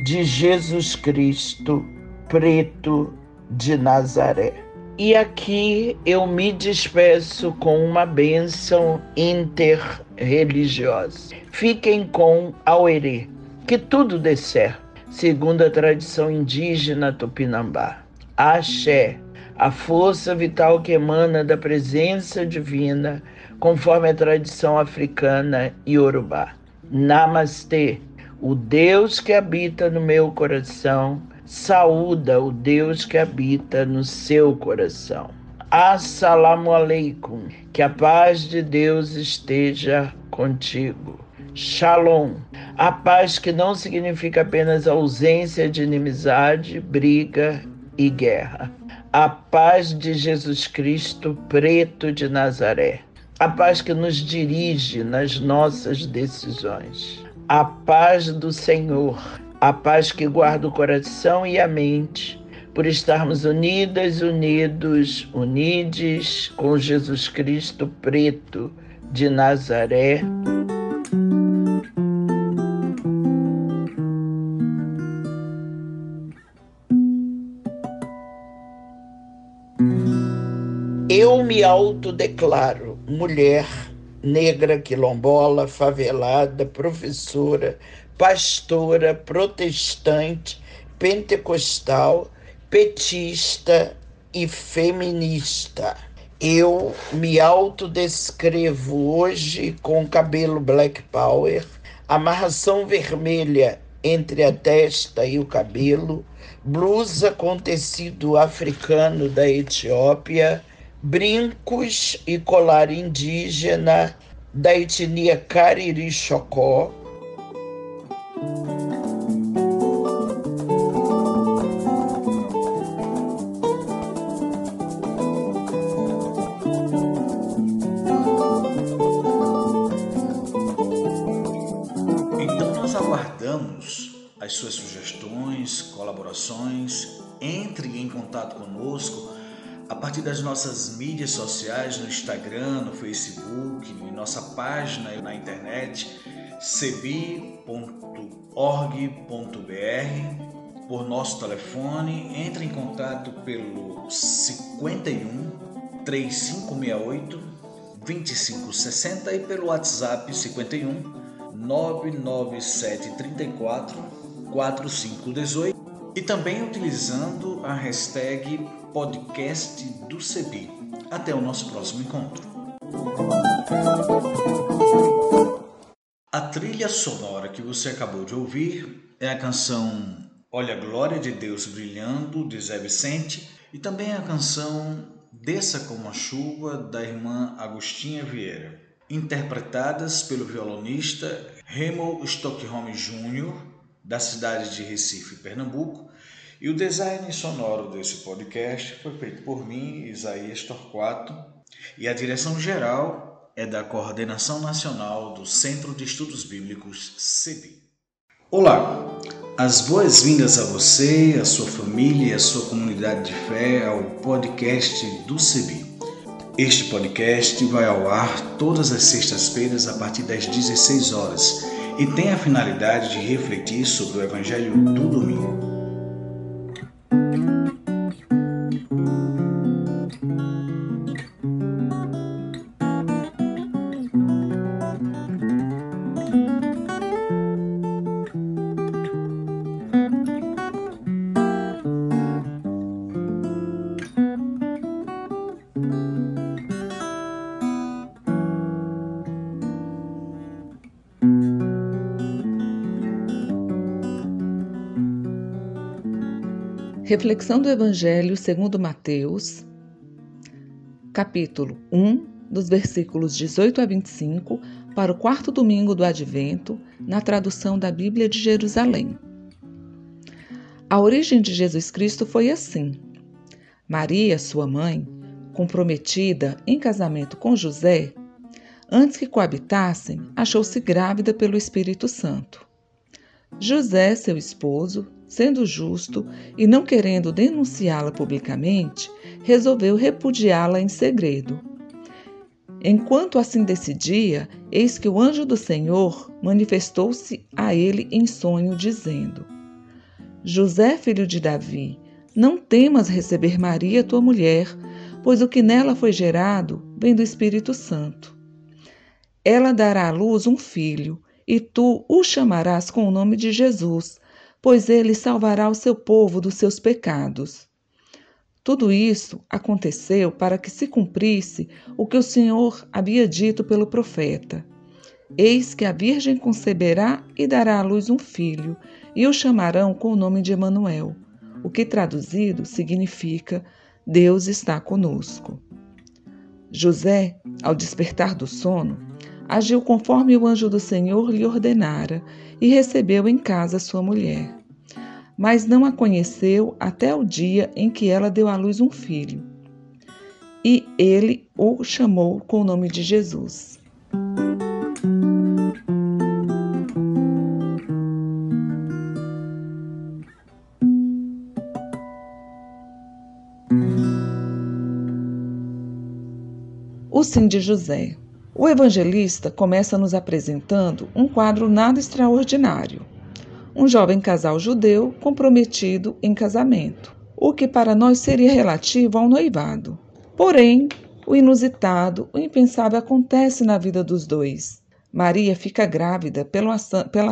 de Jesus Cristo, preto de Nazaré. E aqui eu me despeço com uma bênção interreligiosa. Fiquem com Auerê, que tudo dê certo, segundo a tradição indígena tupinambá. Axé, a força vital que emana da presença divina, conforme a tradição africana e urubá. Namastê, o Deus que habita no meu coração, saúda o Deus que habita no seu coração. Assalamu alaikum, que a paz de Deus esteja contigo. Shalom, a paz que não significa apenas ausência de inimizade, briga e guerra. A paz de Jesus Cristo, preto de Nazaré. A paz que nos dirige nas nossas decisões, a paz do Senhor, a paz que guarda o coração e a mente, por estarmos unidas, unidos, unides com Jesus Cristo preto de Nazaré. Eu me autodeclaro mulher negra, quilombola, favelada, professora, pastora, protestante, pentecostal, petista e feminista. Eu me autodescrevo hoje com cabelo black power, amarração vermelha entre a testa e o cabelo, blusa com tecido africano da Etiópia, brincos e colar indígena da etnia Cariri Chocó. Então nós aguardamos as suas sugestões, colaborações, entre em contato conosco a partir das nossas mídias sociais, no Instagram, no Facebook, em nossa página na internet, cebi.org.br, por nosso telefone, entre em contato pelo 51 3568 2560 e pelo WhatsApp 51 99734 4518 e também utilizando a hashtag podcast do CEBI. Até o nosso próximo encontro. A trilha sonora que você acabou de ouvir é a canção Olha a Glória de Deus Brilhando, de Zé Vicente, e também a canção Desça como a Chuva, da irmã Agostinha Vieira, interpretadas pelo violonista Remo Stockholm Jr., da cidade de Recife, Pernambuco, e o design sonoro desse podcast foi feito por mim, Isaías Torquato, e a direção geral é da Coordenação Nacional do Centro de Estudos Bíblicos, CEBI. Olá, as boas-vindas a você, a sua família e a sua comunidade de fé ao podcast do CEBI. Este podcast vai ao ar todas as sextas-feiras a partir das 16 horas e tem a finalidade de refletir sobre o Evangelho do domingo. Reflexão do Evangelho segundo Mateus, capítulo 1, dos versículos 18 a 25, para o quarto domingo do Advento, na tradução da Bíblia de Jerusalém. A origem de Jesus Cristo foi assim. Maria, sua mãe, comprometida em casamento com José, antes que coabitassem, achou-se grávida pelo Espírito Santo. José, seu esposo, sendo justo e não querendo denunciá-la publicamente, resolveu repudiá-la em segredo. Enquanto assim decidia, eis que o anjo do Senhor manifestou-se a ele em sonho, dizendo: José, filho de Davi, não temas receber Maria, tua mulher, pois o que nela foi gerado vem do Espírito Santo. Ela dará à luz um filho, e tu o chamarás com o nome de Jesus, pois ele salvará o seu povo dos seus pecados. Tudo isso aconteceu para que se cumprisse o que o Senhor havia dito pelo profeta. Eis que a Virgem conceberá e dará à luz um filho, e o chamarão com o nome de Emanuel, o que traduzido significa Deus está conosco. José, ao despertar do sono, agiu conforme o anjo do Senhor lhe ordenara e recebeu em casa sua mulher. Mas não a conheceu até o dia em que ela deu à luz um filho. E ele o chamou com o nome de Jesus. O sim de José. O evangelista começa nos apresentando um quadro nada extraordinário. Um jovem casal judeu comprometido em casamento, o que para nós seria relativo ao noivado. Porém, o inusitado, o impensável acontece na vida dos dois. Maria fica grávida pela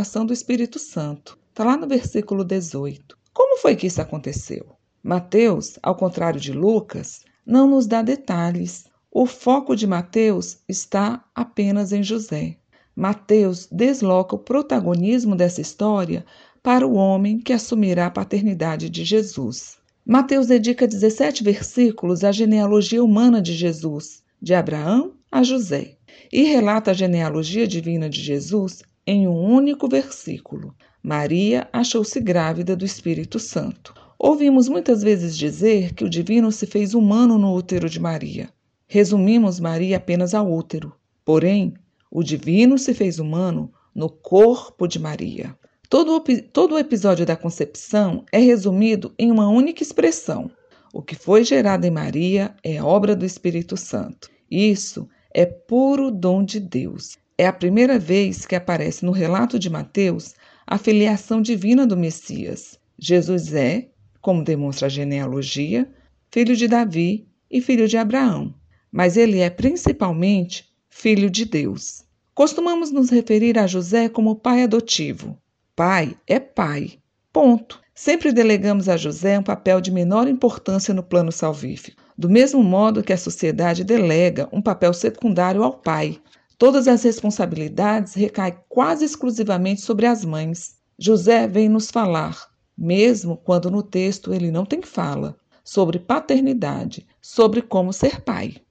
ação, do Espírito Santo. Está lá no versículo 18. Como foi que isso aconteceu? Mateus, ao contrário de Lucas, não nos dá detalhes, o foco de Mateus está apenas em José. Mateus desloca o protagonismo dessa história para o homem que assumirá a paternidade de Jesus. Mateus dedica 17 versículos à genealogia humana de Jesus, de Abraão a José, e relata a genealogia divina de Jesus em um único versículo. Maria achou-se grávida do Espírito Santo. Ouvimos muitas vezes dizer que o divino se fez humano no útero de Maria. Resumimos Maria apenas ao útero. Porém, o divino se fez humano no corpo de Maria. Todo, todo o episódio da concepção é resumido em uma única expressão. O que foi gerado em Maria é obra do Espírito Santo. Isso é puro dom de Deus. É a primeira vez que aparece no relato de Mateus a filiação divina do Messias. Jesus é, como demonstra a genealogia, filho de Davi e filho de Abraão mas ele é principalmente filho de Deus. Costumamos nos referir a José como pai adotivo. Pai é pai. Ponto. Sempre delegamos a José um papel de menor importância no plano salvífico, do mesmo modo que a sociedade delega um papel secundário ao pai. Todas as responsabilidades recaem quase exclusivamente sobre as mães. José vem nos falar, mesmo quando no texto ele não tem fala, sobre paternidade, sobre como ser pai.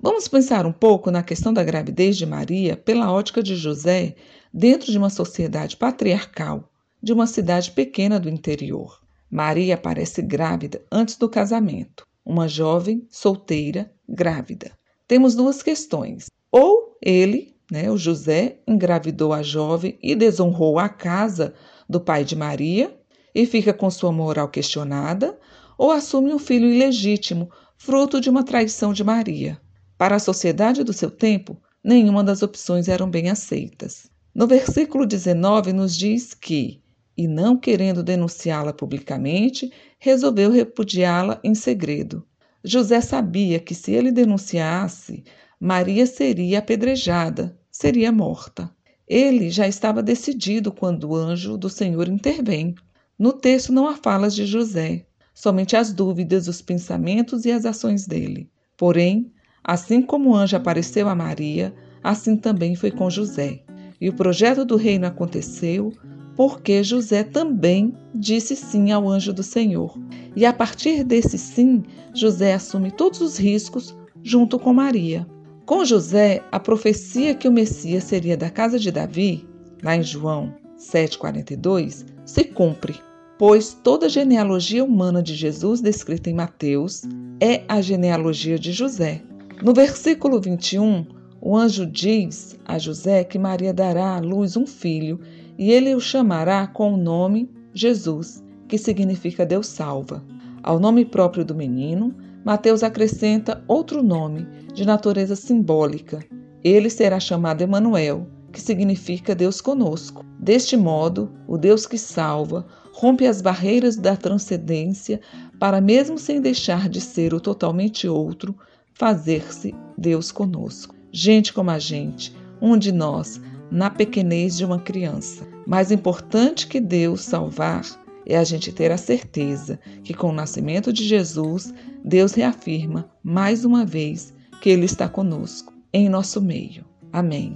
Vamos pensar um pouco na questão da gravidez de Maria pela ótica de José dentro de uma sociedade patriarcal, de uma cidade pequena do interior. Maria aparece grávida antes do casamento, uma jovem solteira grávida. Temos duas questões. Ou ele, né, o José, engravidou a jovem e desonrou a casa do pai de Maria e fica com sua moral questionada, ou assume um filho ilegítimo, fruto de uma traição de Maria. Para a sociedade do seu tempo, nenhuma das opções eram bem aceitas. No versículo 19 nos diz que, e não querendo denunciá-la publicamente, resolveu repudiá-la em segredo. José sabia que se ele denunciasse, Maria seria apedrejada, seria morta. Ele já estava decidido quando o anjo do Senhor intervém. No texto não há falas de José, somente as dúvidas, os pensamentos e as ações dele. Porém, Assim como o anjo apareceu a Maria, assim também foi com José. E o projeto do reino aconteceu porque José também disse sim ao anjo do Senhor. E a partir desse sim, José assume todos os riscos junto com Maria. Com José, a profecia que o Messias seria da casa de Davi, lá em João 7,42, se cumpre, pois toda genealogia humana de Jesus descrita em Mateus é a genealogia de José. No versículo 21, o anjo diz a José que Maria dará à luz um filho e ele o chamará com o nome Jesus, que significa Deus salva. Ao nome próprio do menino, Mateus acrescenta outro nome de natureza simbólica. Ele será chamado Emanuel, que significa Deus conosco. Deste modo, o Deus que salva rompe as barreiras da transcendência para, mesmo sem deixar de ser o totalmente outro, fazer-se Deus conosco. Gente como a gente, um de nós, na pequenez de uma criança. Mais importante que Deus salvar é a gente ter a certeza que com o nascimento de Jesus, Deus reafirma mais uma vez que Ele está conosco, em nosso meio. Amém.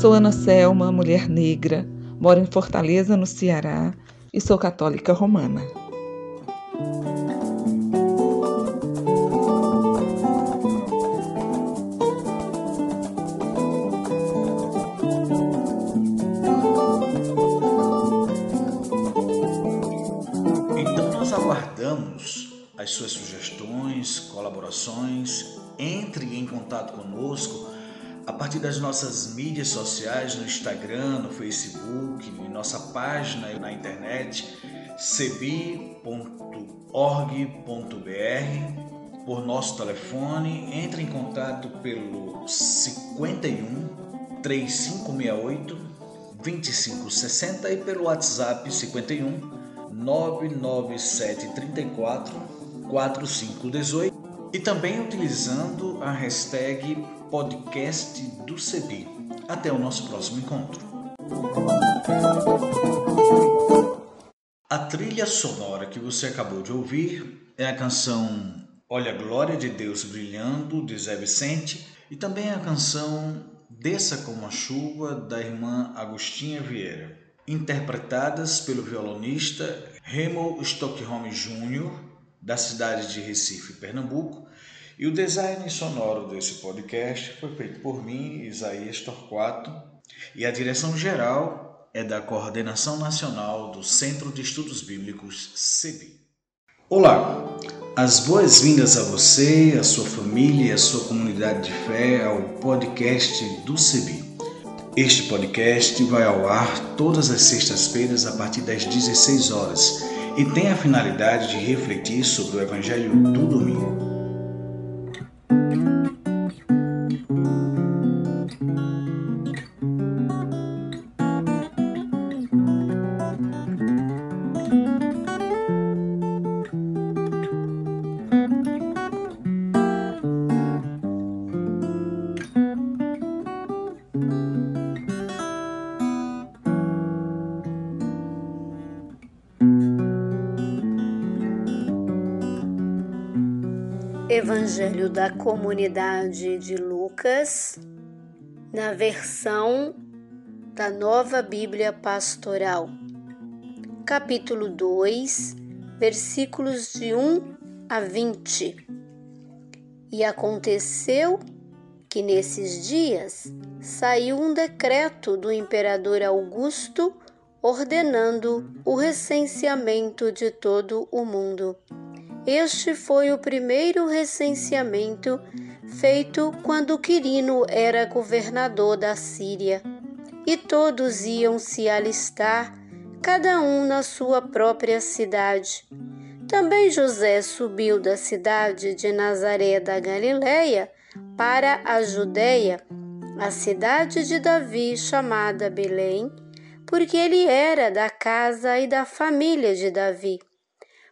Sou Ana Selma, mulher negra, moro em Fortaleza, no Ceará, e sou católica romana. Então nós aguardamos as suas sugestões, colaborações. Entre em contato conosco a partir das nossas mídias sociais, no Instagram, no Facebook, em nossa página na internet, cebi.org.br, por nosso telefone, entre em contato pelo 51 3568 2560 e pelo WhatsApp 51 99734 4518 e também utilizando a hashtag podcast do CEBI. Até o nosso próximo encontro. A trilha sonora que você acabou de ouvir é a canção Olha a Glória de Deus Brilhando, de Zé Vicente, e também a canção Desça como a Chuva, da irmã Agostinha Vieira, interpretadas pelo violonista Remo Stockholm Jr., da cidade de Recife, Pernambuco, e o design sonoro desse podcast foi feito por mim, Isaías Torquato, e a direção geral é da Coordenação Nacional do Centro de Estudos Bíblicos, CEBI. Olá, as boas-vindas a você, a sua família e a sua comunidade de fé ao podcast do CEBI. Este podcast vai ao ar todas as sextas-feiras a partir das 16 horas e tem a finalidade de refletir sobre o Evangelho do domingo. Da Comunidade de Lucas, na versão da Nova Bíblia Pastoral, capítulo 2, versículos de 1 a 20. E aconteceu que nesses dias saiu um decreto do imperador Augusto ordenando o recenseamento de todo o mundo. Este foi o primeiro recenseamento feito quando Quirino era governador da Síria, e todos iam se alistar, cada um na sua própria cidade. Também José subiu da cidade de Nazaré da Galiléia para a Judéia, a cidade de Davi chamada Belém, porque ele era da casa e da família de Davi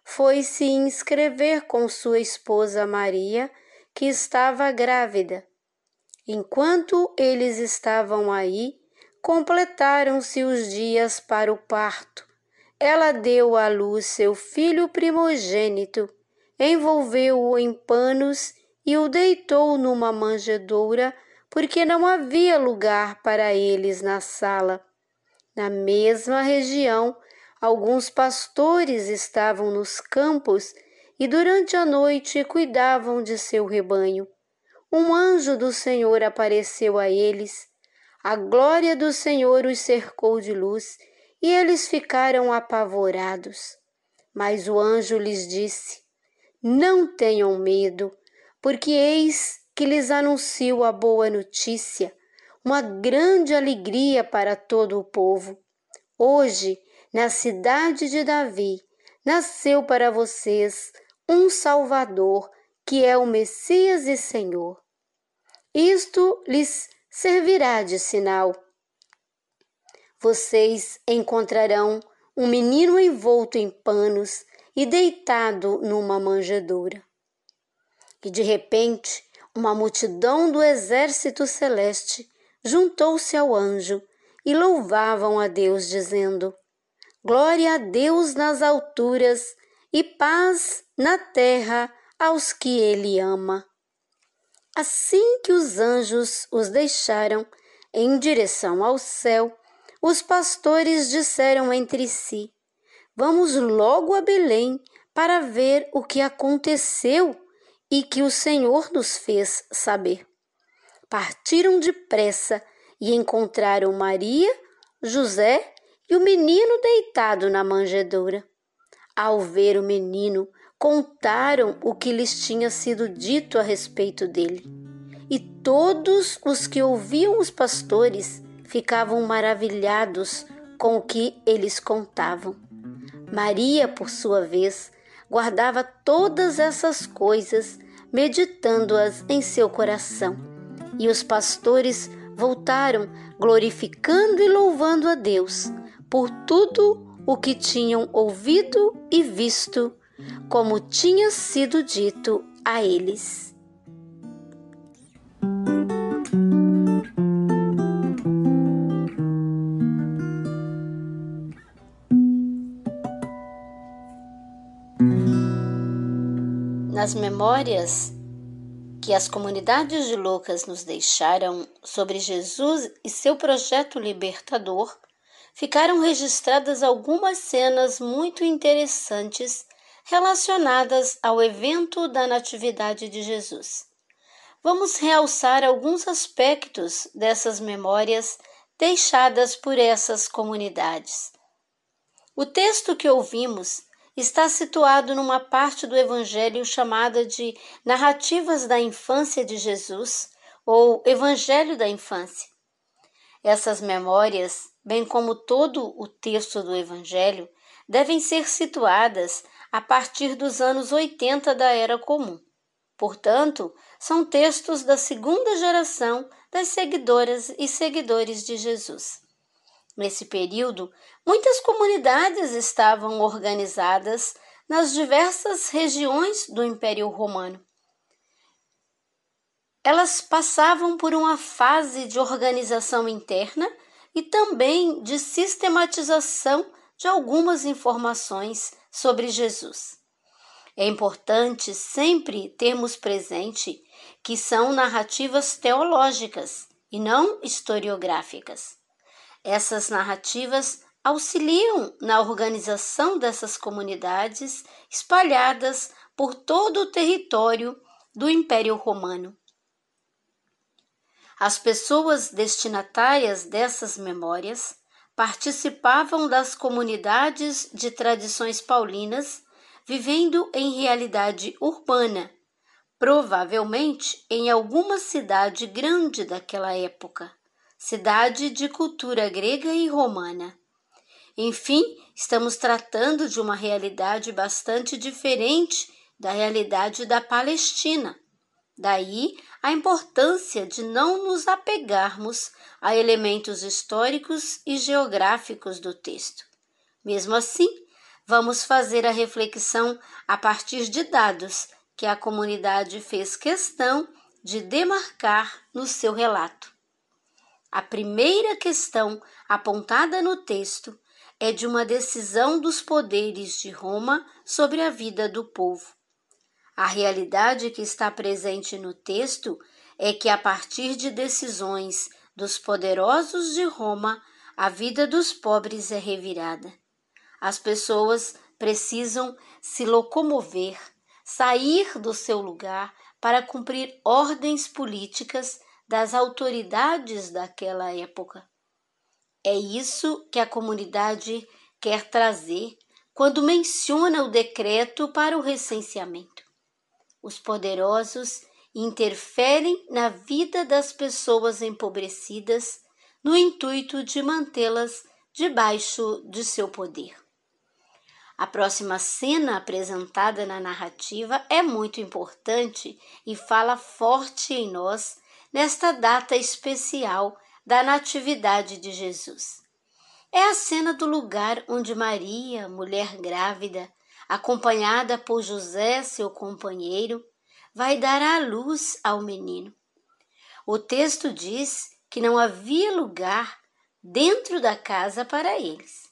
foi se inscrever com sua esposa Maria, que estava grávida. Enquanto eles estavam aí, completaram-se os dias para o parto. Ela deu à luz seu filho primogênito envolveu-o em panos e o deitou numa manjedoura, porque não havia lugar para eles na sala. Na mesma região, alguns pastores estavam nos campos e durante a noite cuidavam de seu rebanho. Um anjo do Senhor apareceu a eles. A glória do Senhor os cercou de luz e eles ficaram apavorados. Mas o anjo lhes disse: Não tenham medo, porque eis que lhes anuncio a boa notícia, uma grande alegria para todo o povo. Hoje, na cidade de Davi, nasceu para vocês um Salvador, que é o Messias e Senhor. Isto lhes servirá de sinal. Vocês encontrarão um menino envolto em panos e deitado numa manjedoura. E de repente, uma multidão do exército celeste juntou-se ao anjo e louvavam a Deus, dizendo: Glória a Deus nas alturas e paz na terra aos que ele ama. Assim que os anjos os deixaram em direção ao céu, os pastores disseram entre si: Vamos logo a Belém para ver o que aconteceu e que o Senhor nos fez saber. Partiram depressa e encontraram Maria, José e o menino deitado na manjedoura. Ao ver o menino, contaram o que lhes tinha sido dito a respeito dele. E todos os que ouviam os pastores ficavam maravilhados com o que eles contavam. Maria, por sua vez, guardava todas essas coisas, meditando-as em seu coração. E os pastores voltaram glorificando e louvando a Deus por tudo o que tinham ouvido e visto, como tinha sido dito a eles. Nas memórias que as comunidades de Lucas nos deixaram sobre Jesus e seu projeto libertador, ficaram registradas algumas cenas muito interessantes relacionadas ao evento da Natividade de Jesus. Vamos realçar alguns aspectos dessas memórias deixadas por essas comunidades. O texto que ouvimos está situado numa parte do Evangelho chamada de Narrativas da Infância de Jesus ou Evangelho da Infância. Essas memórias bem como todo o texto do Evangelho, devem ser situadas a partir dos anos 80 da Era Comum. Portanto, são textos da segunda geração das seguidoras e seguidores de Jesus. Nesse período, muitas comunidades estavam organizadas nas diversas regiões do Império Romano. Elas passavam por uma fase de organização interna e também de sistematização de algumas informações sobre Jesus. É importante sempre termos presente que são narrativas teológicas e não historiográficas. Essas narrativas auxiliam na organização dessas comunidades espalhadas por todo o território do Império Romano. As pessoas destinatárias dessas memórias participavam das comunidades de tradições paulinas, vivendo em realidade urbana, provavelmente em alguma cidade grande daquela época, cidade de cultura grega e romana. Enfim, estamos tratando de uma realidade bastante diferente da realidade da Palestina. Daí a importância de não nos apegarmos a elementos históricos e geográficos do texto. Mesmo assim, vamos fazer a reflexão a partir de dados que a comunidade fez questão de demarcar no seu relato. A primeira questão apontada no texto é de uma decisão dos poderes de Roma sobre a vida do povo. A realidade que está presente no texto é que, a partir de decisões dos poderosos de Roma, a vida dos pobres é revirada. As pessoas precisam se locomover, sair do seu lugar para cumprir ordens políticas das autoridades daquela época. É isso que a comunidade quer trazer quando menciona o decreto para o recenseamento. Os poderosos interferem na vida das pessoas empobrecidas no intuito de mantê-las debaixo de seu poder. A próxima cena apresentada na narrativa é muito importante e fala forte em nós nesta data especial da Natividade de Jesus. É a cena do lugar onde Maria, mulher grávida, acompanhada por José, seu companheiro, vai dar à luz ao menino. O texto diz que não havia lugar dentro da casa para eles.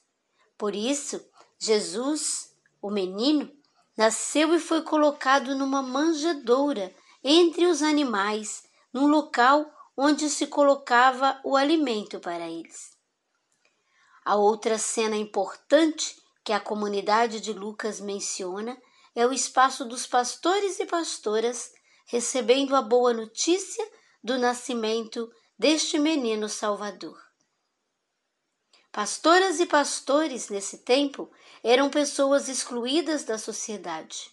Por isso, Jesus, o menino, nasceu e foi colocado numa manjedoura entre os animais, num local onde se colocava o alimento para eles. A outra cena importante que a comunidade de Lucas menciona é o espaço dos pastores e pastoras recebendo a boa notícia do nascimento deste menino Salvador. Pastoras e pastores nesse tempo eram pessoas excluídas da sociedade.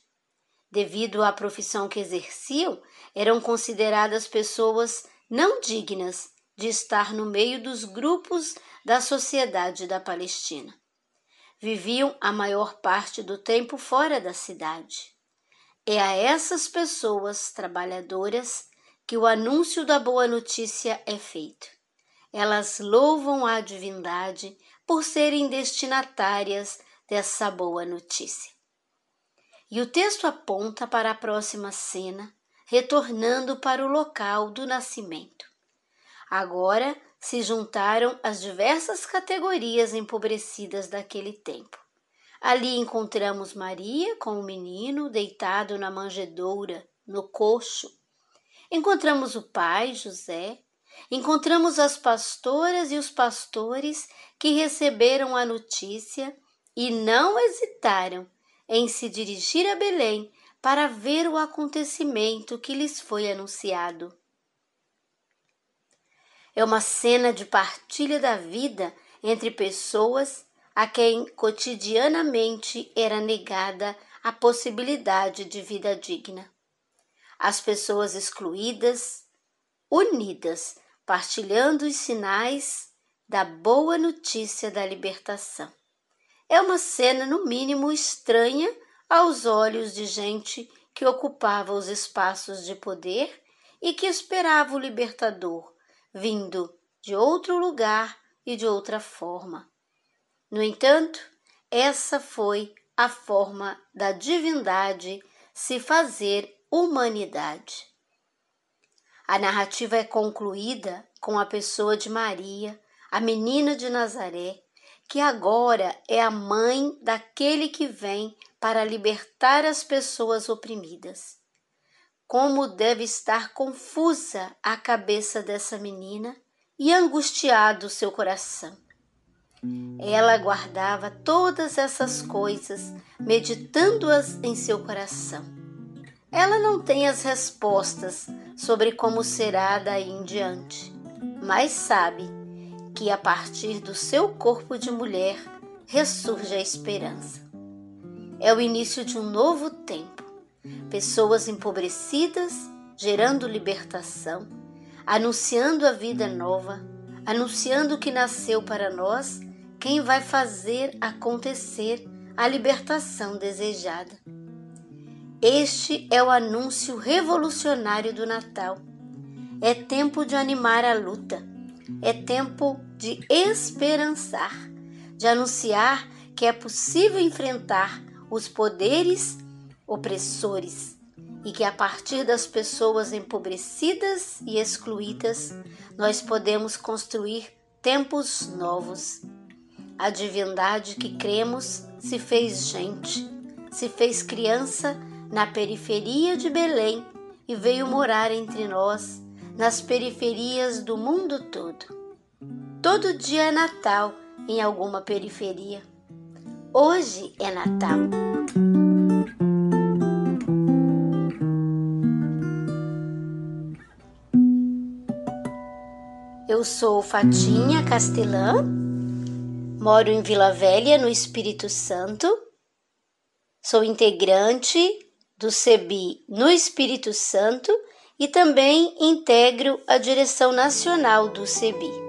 Devido à profissão que exerciam, eram consideradas pessoas não dignas de estar no meio dos grupos da sociedade da Palestina. Viviam a maior parte do tempo fora da cidade. É a essas pessoas trabalhadoras que o anúncio da boa notícia é feito. Elas louvam a divindade por serem destinatárias dessa boa notícia. E o texto aponta para a próxima cena, retornando para o local do nascimento. Agora se juntaram as diversas categorias empobrecidas daquele tempo. Ali encontramos Maria com o menino deitado na manjedoura, no coxo, Encontramos o pai, José, encontramos as pastoras e os pastores que receberam a notícia e não hesitaram em se dirigir a Belém para ver o acontecimento que lhes foi anunciado. É uma cena de partilha da vida entre pessoas a quem cotidianamente era negada a possibilidade de vida digna as pessoas excluídas, unidas, partilhando os sinais da boa notícia da libertação. É uma cena, no mínimo, estranha aos olhos de gente que ocupava os espaços de poder e que esperava o libertador, vindo de outro lugar e de outra forma. No entanto, essa foi a forma da divindade se fazer humanidade. A narrativa é concluída com a pessoa de Maria, a menina de Nazaré, que agora é a mãe daquele que vem para libertar as pessoas oprimidas. Como deve estar confusa a cabeça dessa menina e angustiado seu coração. Ela guardava todas essas coisas, meditando-as em seu coração. Ela não tem as respostas sobre como será daí em diante, mas sabe que a partir do seu corpo de mulher ressurge a esperança. É o início de um novo tempo. Pessoas empobrecidas gerando libertação, anunciando a vida nova, anunciando que nasceu para nós quem vai fazer acontecer a libertação desejada. Este é o anúncio revolucionário do Natal. É tempo de animar a luta. É tempo de esperançar, de anunciar que é possível enfrentar os poderes opressores e que a partir das pessoas empobrecidas e excluídas nós podemos construir tempos novos. A divindade que cremos se fez gente, se fez criança na periferia de Belém e veio morar entre nós, nas periferias do mundo todo. Todo dia é Natal em alguma periferia. Hoje é Natal. Eu sou Fatinha Castelã, moro em Vila Velha, no Espírito Santo. Sou integrante do CEBI no Espírito Santo e também integro a direção nacional do CEBI.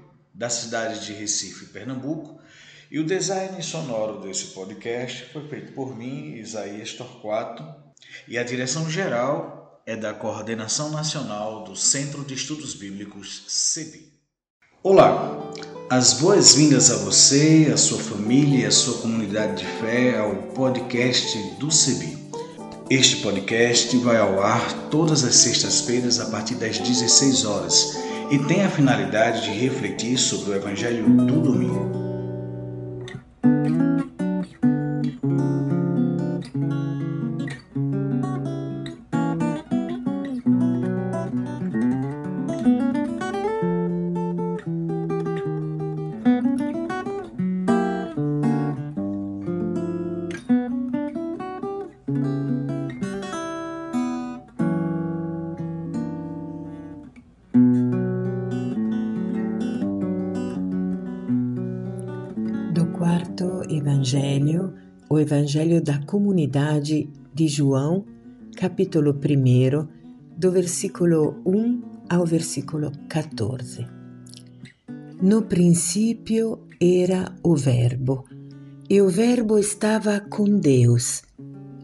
da cidade de Recife, Pernambuco, e o design sonoro desse podcast foi feito por mim, Isaías Torquato, e a direção geral é da Coordenação Nacional do Centro de Estudos Bíblicos, CEBI. Olá, as boas-vindas a você, a sua família e a sua comunidade de fé ao podcast do CEBI. Este podcast vai ao ar todas as sextas-feiras a partir das 16 horas e tem a finalidade de refletir sobre o Evangelho do domingo. Evangelho da comunidade de João, capítulo 1, do versículo 1 ao versículo 14. No princípio era o Verbo, e o Verbo estava com Deus,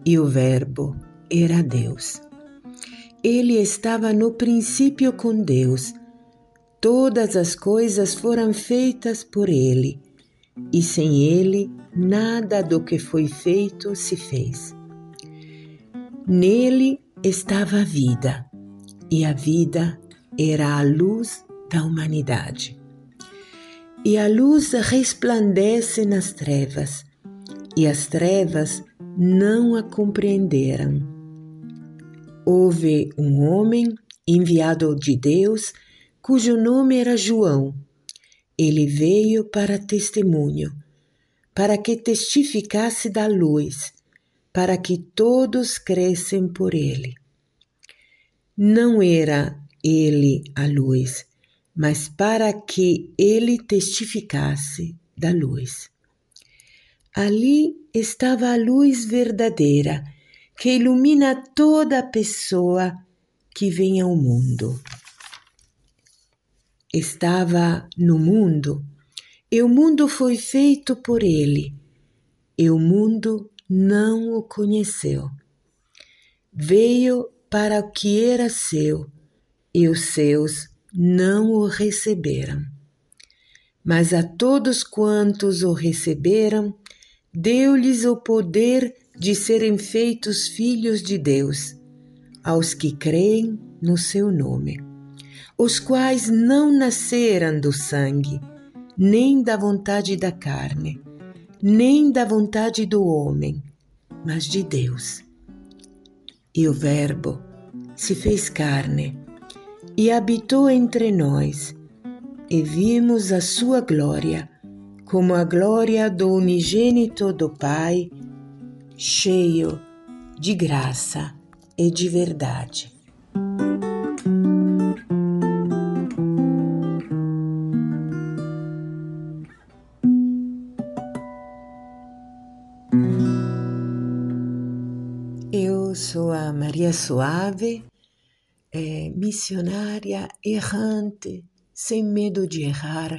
e o Verbo era Deus. Ele estava no princípio com Deus. Todas as coisas foram feitas por ele, e sem ele nada do que foi feito se fez. Nele estava a vida, e a vida era a luz da humanidade. E a luz resplandece nas trevas, e as trevas não a compreenderam. Houve um homem enviado de Deus, cujo nome era João. Ele veio para testemunho, para que testificasse da luz, para que todos crescem por ele. Não era ele a luz, mas para que ele testificasse da luz. Ali estava a luz verdadeira, que ilumina toda pessoa que vem ao mundo. Estava no mundo, e o mundo foi feito por ele, e o mundo não o conheceu. Veio para o que era seu, e os seus não o receberam. Mas a todos quantos o receberam, deu-lhes o poder de serem feitos filhos de Deus, aos que creem no seu nome, os quais não nasceram do sangue, nem da vontade da carne, nem da vontade do homem, mas de Deus. E o Verbo se fez carne e habitou entre nós, e vimos a sua glória, como a glória do unigênito do Pai, cheio de graça e de verdade. Maria Suave, é, missionária errante, sem medo de errar,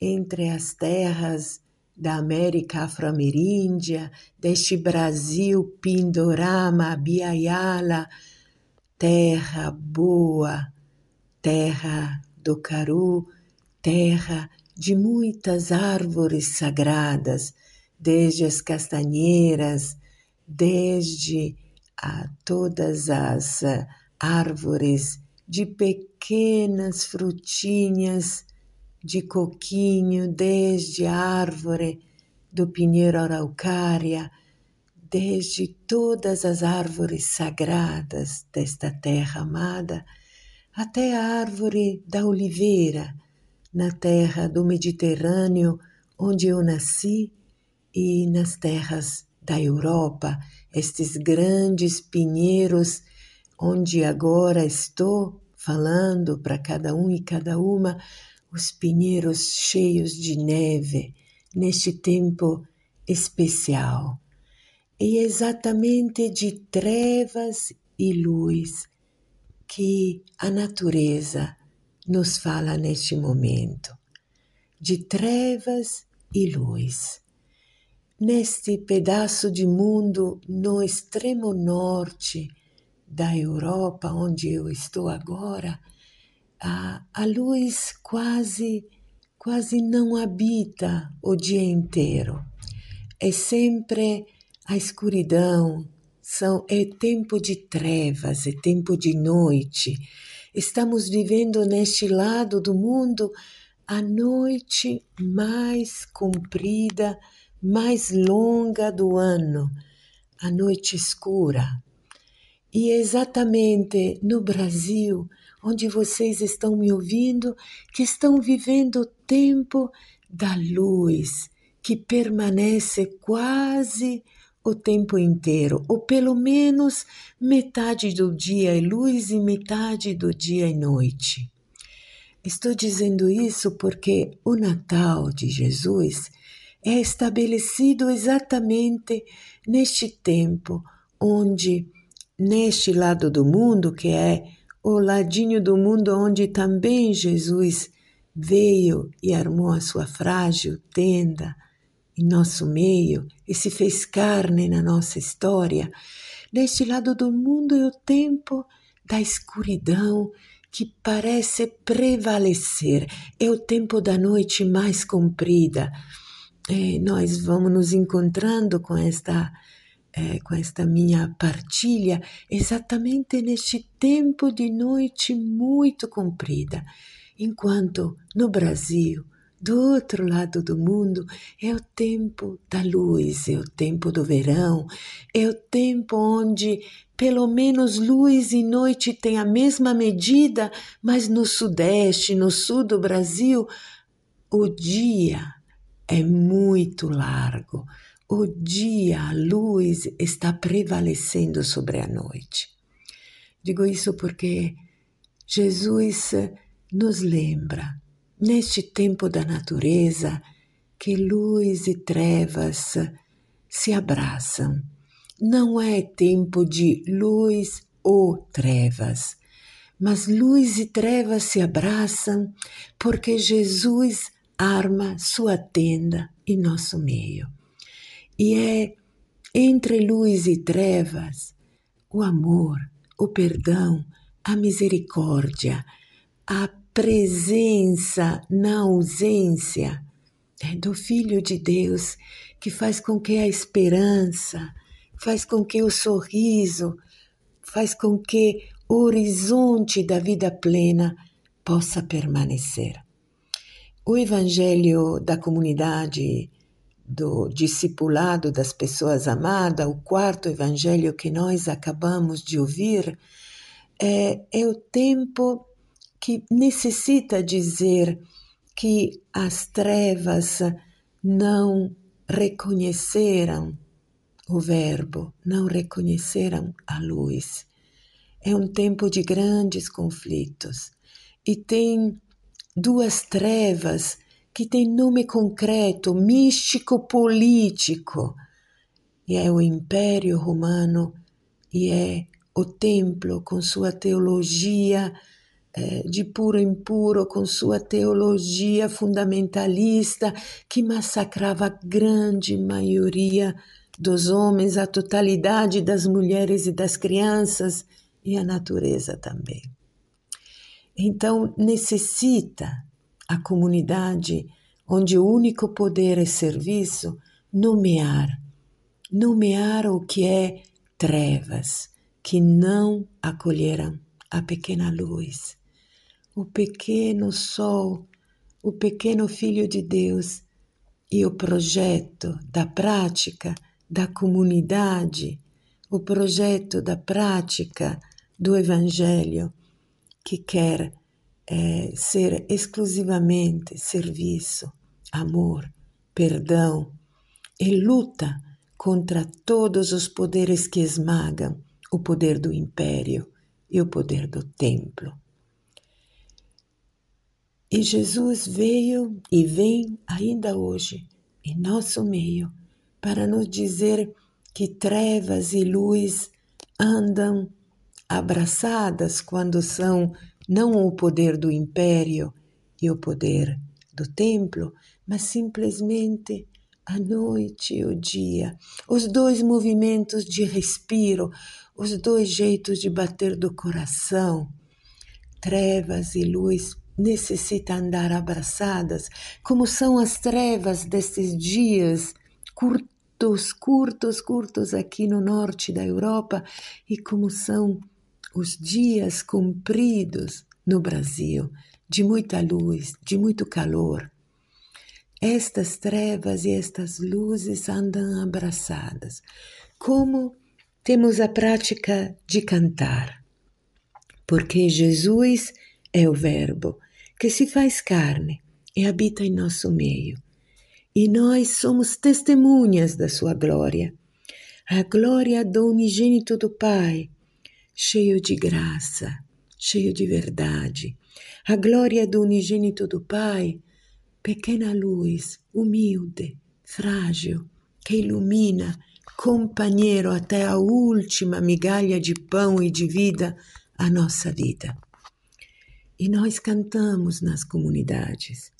entre as terras da América Afro-Ameríndia, deste Brasil Pindorama, Biayala, terra boa, terra do Caru, terra de muitas árvores sagradas, desde as castanheiras, desde a todas as árvores de pequenas frutinhas de coquinho, desde a árvore do pinheiro araucária, desde todas as árvores sagradas desta terra amada, até a árvore da oliveira, na terra do Mediterrâneo, onde eu nasci, e nas terras da Europa, estes grandes pinheiros, onde agora estou falando para cada um e cada uma, os pinheiros cheios de neve neste tempo especial. E exatamente de trevas e luz que a natureza nos fala neste momento. De trevas e luz. Neste pedaço de mundo no extremo norte da Europa, onde eu estou agora, a, a luz quase, quase não habita o dia inteiro. É sempre a escuridão, são, é tempo de trevas, é tempo de noite. Estamos vivendo neste lado do mundo a noite mais comprida, mais longa do ano, a noite escura. E é exatamente no Brasil onde vocês estão me ouvindo, que estão vivendo o tempo da luz, que permanece quase o tempo inteiro, ou pelo menos metade do dia é luz e metade do dia é noite. Estou dizendo isso porque o Natal de Jesus é estabelecido exatamente neste tempo onde, neste lado do mundo, que é o ladinho do mundo onde também Jesus veio e armou a sua frágil tenda em nosso meio e se fez carne na nossa história. Neste lado do mundo é o tempo da escuridão que parece prevalecer, é o tempo da noite mais comprida. E nós vamos nos encontrando com esta é, com esta minha partilha exatamente neste tempo de noite muito comprida, enquanto no Brasil, do outro lado do mundo, é o tempo da luz, é o tempo do verão, é o tempo onde pelo menos luz e noite têm a mesma medida, mas no Sudeste, no Sul do Brasil, o dia é muito largo o dia, a luz está prevalecendo sobre a noite. Digo isso porque Jesus nos lembra, neste tempo da natureza, que luz e trevas se abraçam. Não é tempo de luz ou trevas, mas luz e trevas se abraçam porque Jesus arma sua tenda em nosso meio. E é entre luz e trevas o amor, o perdão, a misericórdia, a presença na ausência é, do Filho de Deus que faz com que a esperança, faz com que o sorriso, faz com que o horizonte da vida plena possa permanecer. O Evangelho da comunidade do discipulado das pessoas amadas, o quarto evangelho que nós acabamos de ouvir, é, é o tempo que necessita dizer que as trevas não reconheceram o Verbo, não reconheceram a luz. É um tempo de grandes conflitos e tem duas trevas que têm nome concreto, místico-político. E é o Império Romano e é o templo com sua teologia eh, de puro em puro, com sua teologia fundamentalista que massacrava a grande maioria dos homens, a totalidade das mulheres e das crianças e a natureza também. Então, necessita a comunidade onde o único poder é serviço nomear, nomear o que é trevas, que não acolheram a pequena luz, o pequeno sol, o pequeno Filho de Deus e o projeto da prática da comunidade, o projeto da prática do Evangelho que quer é, ser exclusivamente serviço, amor, perdão e luta contra todos os poderes que esmagam o poder do império e o poder do templo. E Jesus veio e vem ainda hoje em nosso meio para nos dizer que trevas e luz andam abraçadas quando são não o poder do império e o poder do templo, mas simplesmente a noite e o dia, os dois movimentos de respiro, os dois jeitos de bater do coração. Trevas e luz necessitam andar abraçadas, como são as trevas destes dias curtos, curtos, curtos aqui no norte da Europa e como são os dias compridos no Brasil, de muita luz, de muito calor. Estas trevas e estas luzes andam abraçadas, como temos a prática de cantar, porque Jesus é o Verbo que se faz carne e habita em nosso meio, e nós somos testemunhas da sua glória, a glória do unigênito do Pai cheio de graça, cheio de verdade. A glória do unigênito do Pai, pequena luz, humilde, frágil, que ilumina, companheiro até a última migalha de pão e de vida, a nossa vida. E nós cantamos nas comunidades.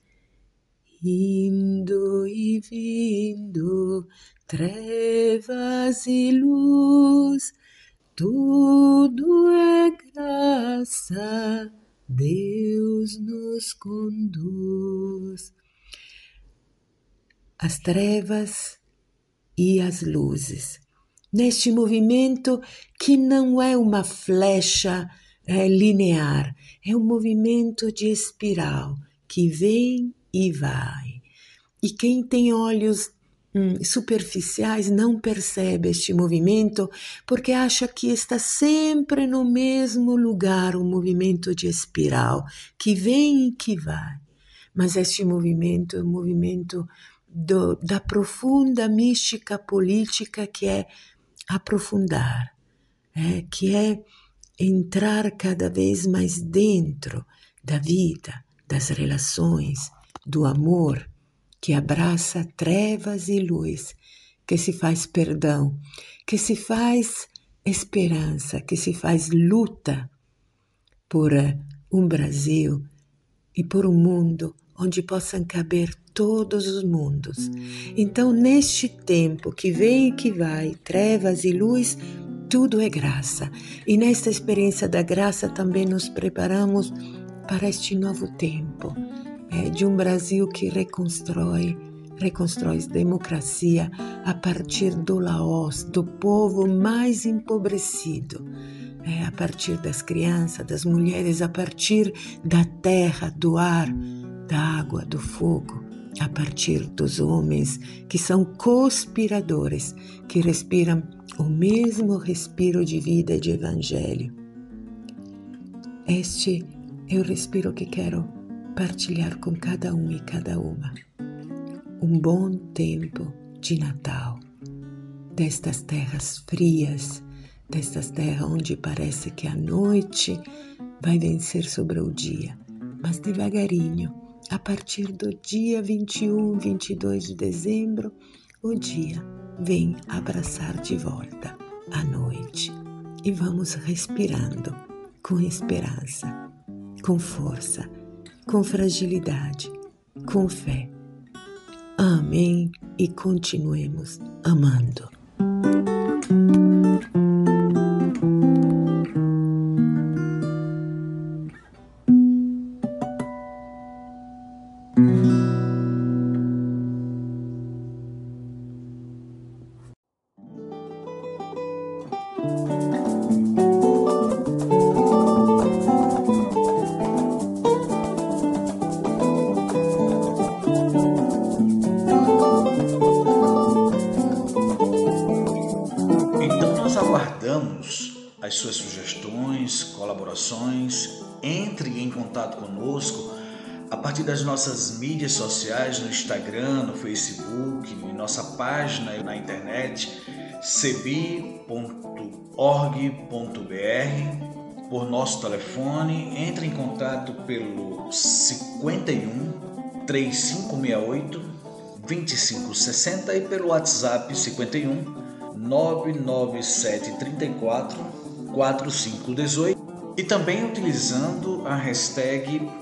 Indo e vindo, trevas e luz, tudo é graça, Deus nos conduz. As trevas e as luzes. Neste movimento que não é uma flecha é, linear, é um movimento de espiral que vem e vai. E quem tem olhos superficiais não percebe este movimento porque acha que está sempre no mesmo lugar um movimento de espiral que vem e que vai. Mas este movimento é um movimento do, da profunda mística política que é aprofundar, é, que é entrar cada vez mais dentro da vida, das relações, do amor que abraça trevas e luz, que se faz perdão, que se faz esperança, que se faz luta por eh, um Brasil e por um mundo onde possam caber todos os mundos. Então, neste tempo que vem e que vai, trevas e luz, tudo é graça. E nesta experiência da graça também nos preparamos para este novo tempo é, de um Brasil que reconstrói, reconstrói democracia a partir do Laos, do povo mais empobrecido, é, a partir das crianças, das mulheres, a partir da terra, do ar, da água, do fogo, a partir dos homens que são conspiradores, que respiram o mesmo respiro de vida e de evangelho. Este é o respiro que quero partilhar com cada um e cada uma. Um bom tempo de Natal, destas terras frias, destas terras onde parece que a noite vai vencer sobre o dia, mas devagarinho, a partir do dia 21, 22 de dezembro, o dia vem abraçar de volta a noite e vamos respirando com esperança, com força, com fragilidade, com fé. Amém e continuemos amando. Partir das nossas mídias sociais, no Instagram, no Facebook, em nossa página na internet, cebi.org.br, por nosso telefone. Entre em contato pelo 51 3568 2560 e pelo WhatsApp 51 99734 4518 e também utilizando a hashtag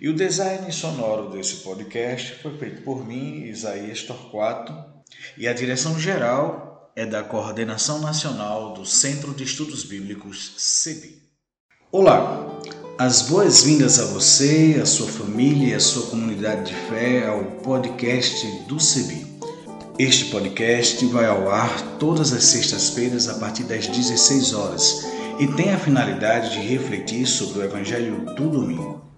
e o design sonoro desse podcast foi feito por mim, Isaías Torquato, e a direção geral é da Coordenação Nacional do Centro de Estudos Bíblicos, CEBI. Olá, as boas-vindas a você, a sua família e a sua comunidade de fé ao podcast do CEBI. Este podcast vai ao ar todas as sextas-feiras a partir das 16 horas e tem a finalidade de refletir sobre o Evangelho do domingo.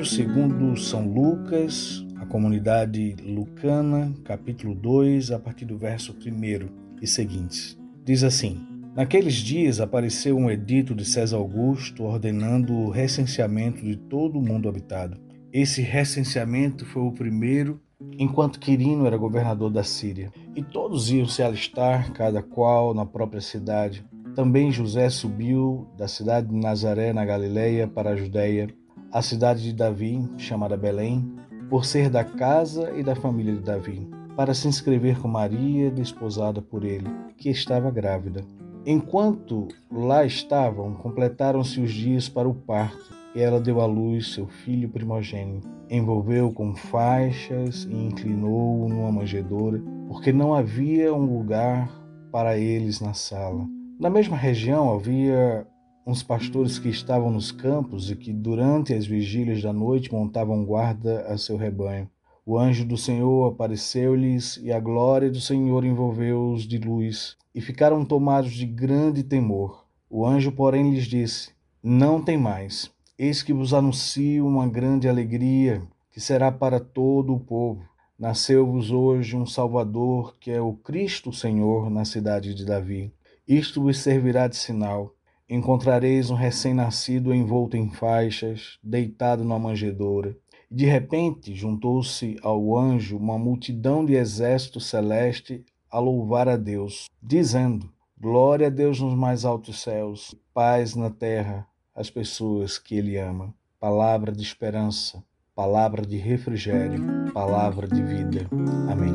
Evangelho segundo São Lucas, a comunidade lucana, capítulo 2, a partir do verso 1 e seguintes. Diz assim: Naqueles dias apareceu um edito de César Augusto ordenando o recenseamento de todo o mundo habitado. Esse recenseamento foi o primeiro enquanto Quirino era governador da Síria. E todos iam se alistar, cada qual na própria cidade. Também José subiu da cidade de Nazaré, na Galileia, para a Judéia a cidade de Davi, chamada Belém, por ser da casa e da família de Davi, para se inscrever com Maria, desposada por ele, que estava grávida. Enquanto lá estavam, completaram-se os dias para o parto, e ela deu à luz seu filho primogênito. Envolveu com faixas e inclinou-o numa manjedoura, porque não havia um lugar para eles na sala. Na mesma região havia uns pastores que estavam nos campos e que durante as vigílias da noite montavam guarda a seu rebanho. O anjo do Senhor apareceu-lhes e a glória do Senhor envolveu-os de luz, e ficaram tomados de grande temor. O anjo, porém, lhes disse: Não tem mais. Eis que vos anuncio uma grande alegria, que será para todo o povo. Nasceu-vos hoje um Salvador, que é o Cristo Senhor, na cidade de Davi. Isto vos servirá de sinal encontrareis um recém-nascido envolto em faixas, deitado numa manjedoura. De repente juntou-se ao anjo uma multidão de exército celeste a louvar a Deus, dizendo: Glória a Deus nos mais altos céus, paz na terra às pessoas que Ele ama. Palavra de esperança, palavra de refrigério, palavra de vida. Amém.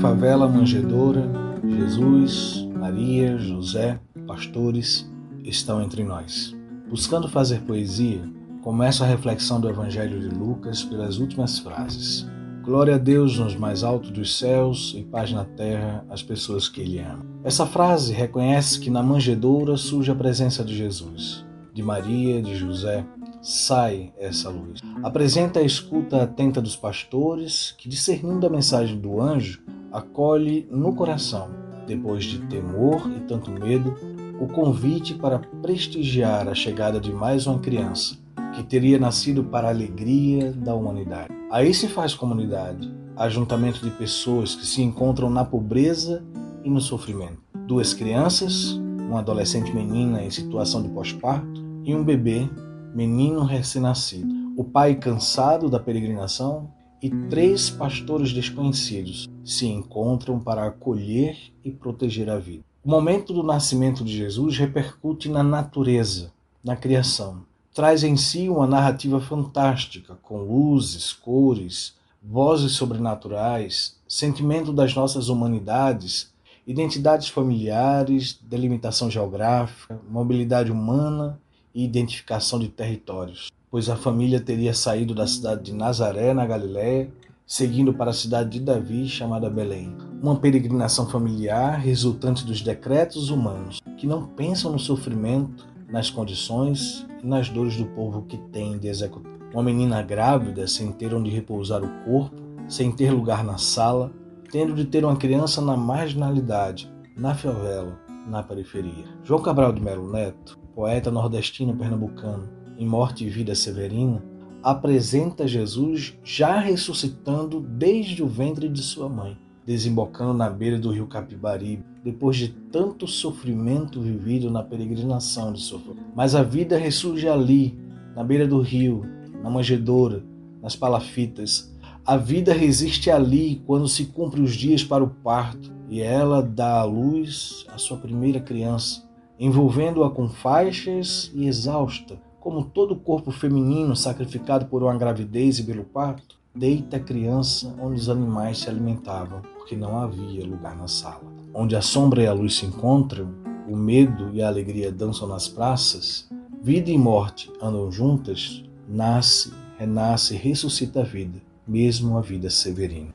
Favela manjedoura, Jesus, Maria, José, pastores estão entre nós. Buscando fazer poesia, começo a reflexão do Evangelho de Lucas pelas últimas frases. Glória a Deus nos mais altos dos céus e paz na terra às pessoas que Ele ama. Essa frase reconhece que na manjedoura surge a presença de Jesus, de Maria, de José, sai essa luz. Apresenta a escuta atenta dos pastores que, discernindo a mensagem do anjo, acolhe no coração, depois de temor e tanto medo, o convite para prestigiar a chegada de mais uma criança, que teria nascido para a alegria da humanidade. Aí se faz comunidade, ajuntamento de pessoas que se encontram na pobreza e no sofrimento. Duas crianças, uma adolescente menina em situação de pós-parto e um bebê, menino recém-nascido. O pai cansado da peregrinação e três pastores desconhecidos se encontram para acolher e proteger a vida. O momento do nascimento de Jesus repercute na natureza, na criação. Traz em si uma narrativa fantástica, com luzes, cores, vozes sobrenaturais, sentimento das nossas humanidades, identidades familiares, delimitação geográfica, mobilidade humana e identificação de territórios pois a família teria saído da cidade de Nazaré, na Galiléia, seguindo para a cidade de Davi, chamada Belém. Uma peregrinação familiar resultante dos decretos humanos, que não pensam no sofrimento, nas condições e nas dores do povo que tem de executar. Uma menina grávida, sem ter onde repousar o corpo, sem ter lugar na sala, tendo de ter uma criança na marginalidade, na favela, na periferia. João Cabral de Melo Neto, poeta nordestino pernambucano, em Morte e Vida Severina, apresenta Jesus já ressuscitando desde o ventre de sua mãe, desembocando na beira do rio Capibaribe, depois de tanto sofrimento vivido na peregrinação de sua família. Mas a vida ressurge ali, na beira do rio, na manjedoura, nas palafitas. A vida resiste ali quando se cumpre os dias para o parto e ela dá à luz a sua primeira criança, envolvendo-a com faixas e exausta, como todo corpo feminino sacrificado por uma gravidez e pelo parto, deita a criança onde os animais se alimentavam, porque não havia lugar na sala. Onde a sombra e a luz se encontram, o medo e a alegria dançam nas praças, vida e morte andam juntas, nasce, renasce e ressuscita a vida, mesmo a vida severina.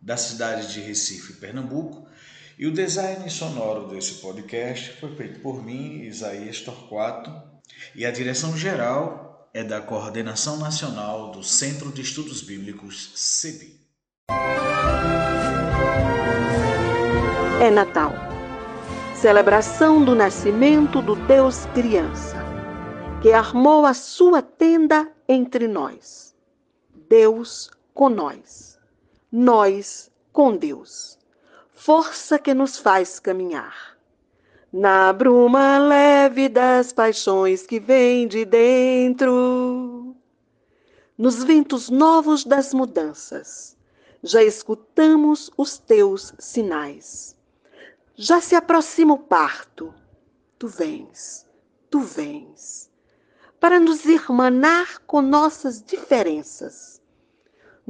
da cidade de Recife, Pernambuco, e o design sonoro desse podcast foi feito por mim, Isaías Torquato, e a direção geral é da Coordenação Nacional do Centro de Estudos Bíblicos, CEBI. É Natal. Celebração do nascimento do Deus criança, que armou a sua tenda entre nós. Deus com nós. Nós com Deus força que nos faz caminhar. Na bruma leve das paixões que vem de dentro, nos ventos novos das mudanças, já escutamos os teus sinais. Já se aproxima o parto, tu vens, tu vens, para nos irmanar com nossas diferenças.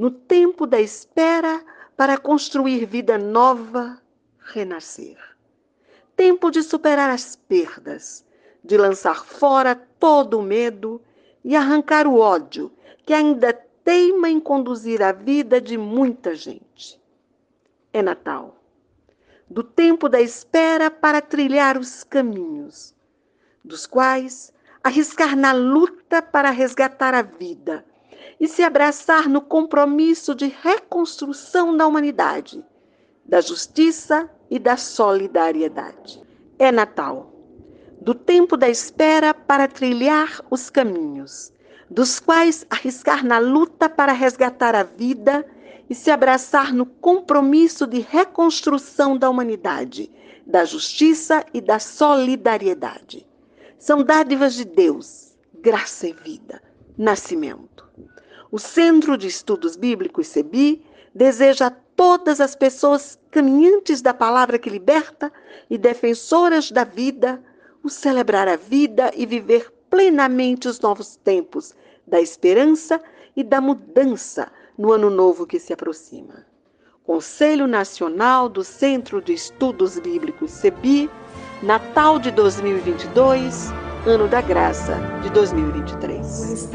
No tempo da espera, para construir vida nova, renascer. Tempo de superar as perdas, de lançar fora todo o medo e arrancar o ódio que ainda teima em conduzir a vida de muita gente. É Natal. Do tempo da espera para trilhar os caminhos, dos quais arriscar na luta para resgatar a vida e se abraçar no compromisso de reconstrução da humanidade, da justiça e da solidariedade. É Natal, do tempo da espera para trilhar os caminhos, dos quais arriscar na luta para resgatar a vida e se abraçar no compromisso de reconstrução da humanidade, da justiça e da solidariedade. São dádivas de Deus, graça e vida, nascimento. O Centro de Estudos Bíblicos, CEBI, deseja a todas as pessoas caminhantes da palavra que liberta e defensoras da vida o celebrar a vida e viver plenamente os novos tempos da esperança e da mudança no ano novo que se aproxima. Conselho Nacional do Centro de Estudos Bíblicos CEBI, Natal de 2022, Ano da Graça de 2023.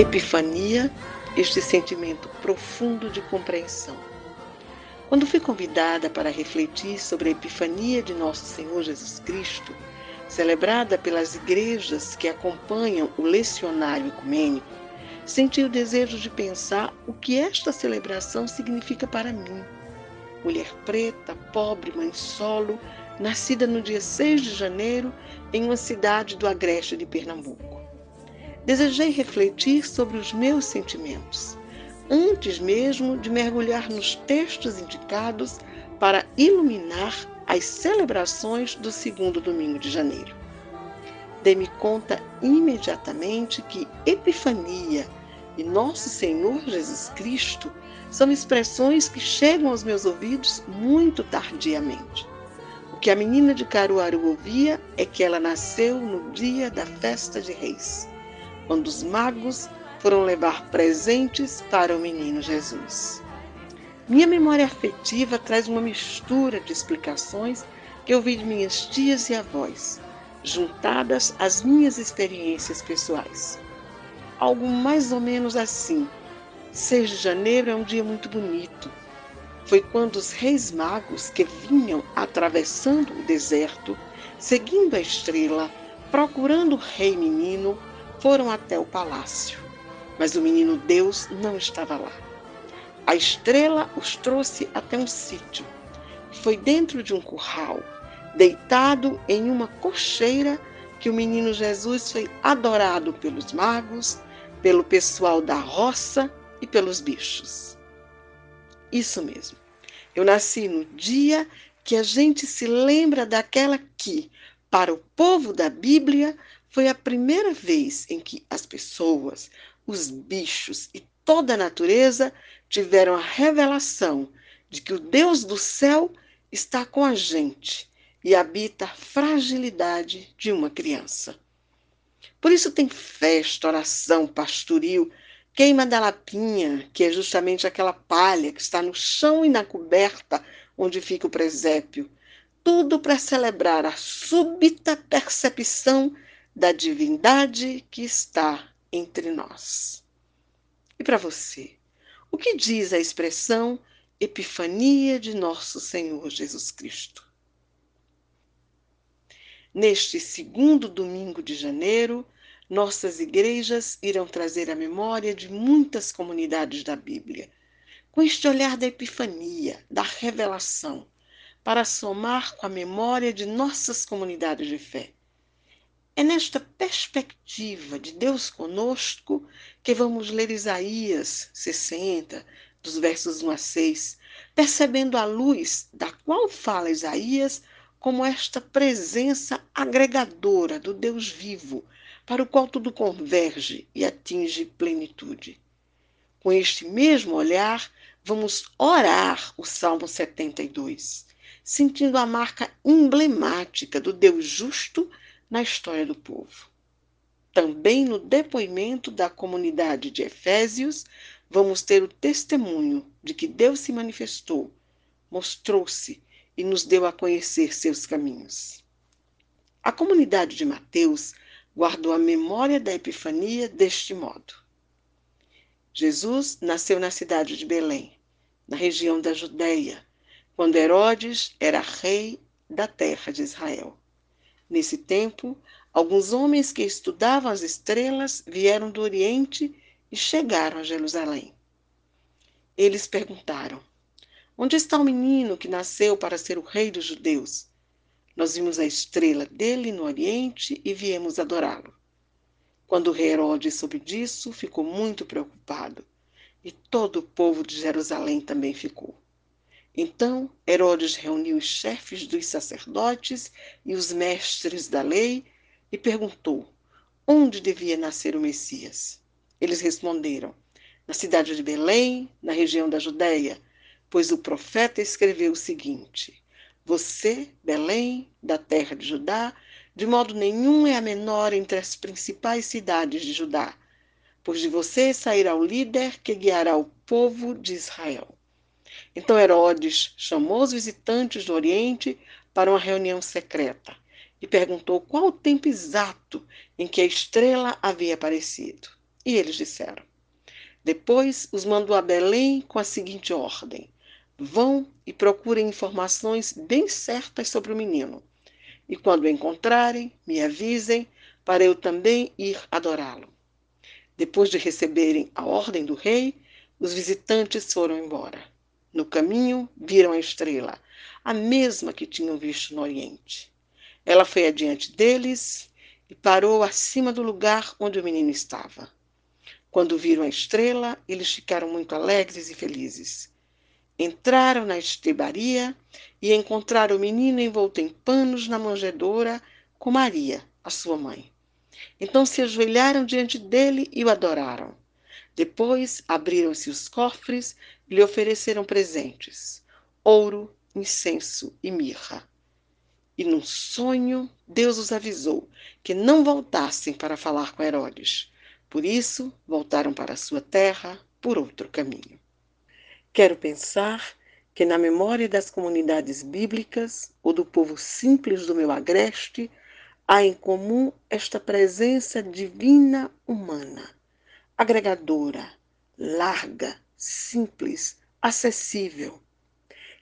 Epifania, este sentimento profundo de compreensão. Quando fui convidada para refletir sobre a epifania de nosso Senhor Jesus Cristo, celebrada pelas igrejas que acompanham o lecionário ecumênico, senti o desejo de pensar o que esta celebração significa para mim. Mulher preta, pobre, mãe solo, nascida no dia 6 de janeiro em uma cidade do agreste de Pernambuco. Desejei refletir sobre os meus sentimentos, antes mesmo de mergulhar nos textos indicados para iluminar as celebrações do segundo domingo de janeiro. Dei-me conta imediatamente que Epifania e Nosso Senhor Jesus Cristo são expressões que chegam aos meus ouvidos muito tardiamente. O que a menina de Caruaru ouvia é que ela nasceu no dia da festa de Reis, quando os magos foram levar presentes para o menino Jesus. Minha memória afetiva traz uma mistura de explicações que eu vi de minhas tias e avós, juntadas às minhas experiências pessoais. Algo mais ou menos assim. 6 de janeiro é um dia muito bonito. Foi quando os reis magos que vinham atravessando o deserto, seguindo a estrela, procurando o rei menino, foram até o palácio. Mas o menino Deus não estava lá. A estrela os trouxe até um sítio. Foi dentro de um curral, deitado em uma cocheira, que o menino Jesus foi adorado pelos magos, pelo pessoal da roça e pelos bichos. Isso mesmo. Eu nasci no dia que a gente se lembra daquela que, para o povo da Bíblia, foi a primeira vez em que as pessoas, os bichos e toda a natureza tiveram a revelação de que o Deus do céu está com a gente e habita a fragilidade de uma criança. Por isso tem festa, oração, pastoril, queima da lapinha, que é justamente aquela palha que está no chão e na coberta onde fica o presépio. Tudo para celebrar a súbita percepção da divindade que está entre nós. E para você? O que diz a expressão Epifania de Nosso Senhor Jesus Cristo? Neste segundo domingo de janeiro, nossas igrejas irão trazer a memória de muitas comunidades da Bíblia, com este olhar da epifania, da revelação, para somar com a memória de nossas comunidades de fé. É nesta perspectiva de Deus conosco que vamos ler Isaías 60, dos versos 1 a 6, percebendo a luz da qual fala Isaías como esta presença agregadora do Deus vivo, para o qual tudo converge e atinge plenitude. Com este mesmo olhar, vamos orar o Salmo 72, sentindo a marca emblemática do Deus justo na história do povo. Também no depoimento da comunidade de Efésios, vamos ter o testemunho de que Deus se manifestou, mostrou-se e nos deu a conhecer seus caminhos. A comunidade de Mateus guardou a memória da Epifania deste modo. Jesus nasceu na cidade de Belém, na região da Judéia, quando Herodes era rei da terra de Israel. Nesse tempo, alguns homens que estudavam as estrelas vieram do Oriente e chegaram a Jerusalém. Eles perguntaram: Onde está o menino que nasceu para ser o rei dos judeus? Nós vimos a estrela dele no Oriente e viemos adorá-lo. Quando o rei Herodes soube disso, ficou muito preocupado, e todo o povo de Jerusalém também ficou. Então Herodes reuniu os chefes dos sacerdotes e os mestres da lei e perguntou onde devia nascer o Messias. Eles responderam: na cidade de Belém, na região da Judéia, pois o profeta escreveu o seguinte: Você, Belém, da terra de Judá, de modo nenhum é a menor entre as principais cidades de Judá, pois de você sairá o líder que guiará o povo de Israel. Então Herodes chamou os visitantes do Oriente para uma reunião secreta e perguntou qual o tempo exato em que a estrela havia aparecido. E eles disseram. Depois os mandou a Belém com a seguinte ordem: Vão e procurem informações bem certas sobre o menino. E quando o encontrarem, me avisem, para eu também ir adorá-lo. Depois de receberem a ordem do rei, os visitantes foram embora. No caminho, viram a estrela, a mesma que tinham visto no Oriente. Ela foi adiante deles e parou acima do lugar onde o menino estava. Quando viram a estrela, eles ficaram muito alegres e felizes. Entraram na estrebaria e encontraram o menino envolto em panos na manjedoura com Maria, a sua mãe. Então se ajoelharam diante dele e o adoraram. Depois abriram-se os cofres lhe ofereceram presentes: ouro, incenso e mirra. E num sonho, Deus os avisou que não voltassem para falar com Herodes. Por isso, voltaram para sua terra por outro caminho. Quero pensar que na memória das comunidades bíblicas ou do povo simples do meu agreste há em comum esta presença divina humana, agregadora, larga, simples, acessível.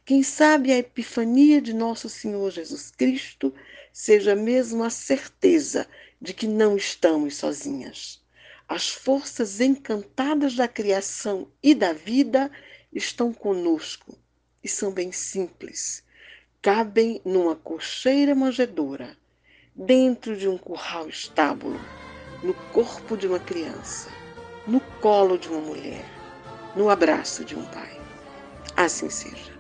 Quem sabe a epifania de nosso Senhor Jesus Cristo seja mesmo a certeza de que não estamos sozinhas. As forças encantadas da criação e da vida estão conosco e são bem simples. Cabem numa cocheira manjedoura, dentro de um curral estábulo, no corpo de uma criança, no colo de uma mulher, no abraço de um pai. Assim seja.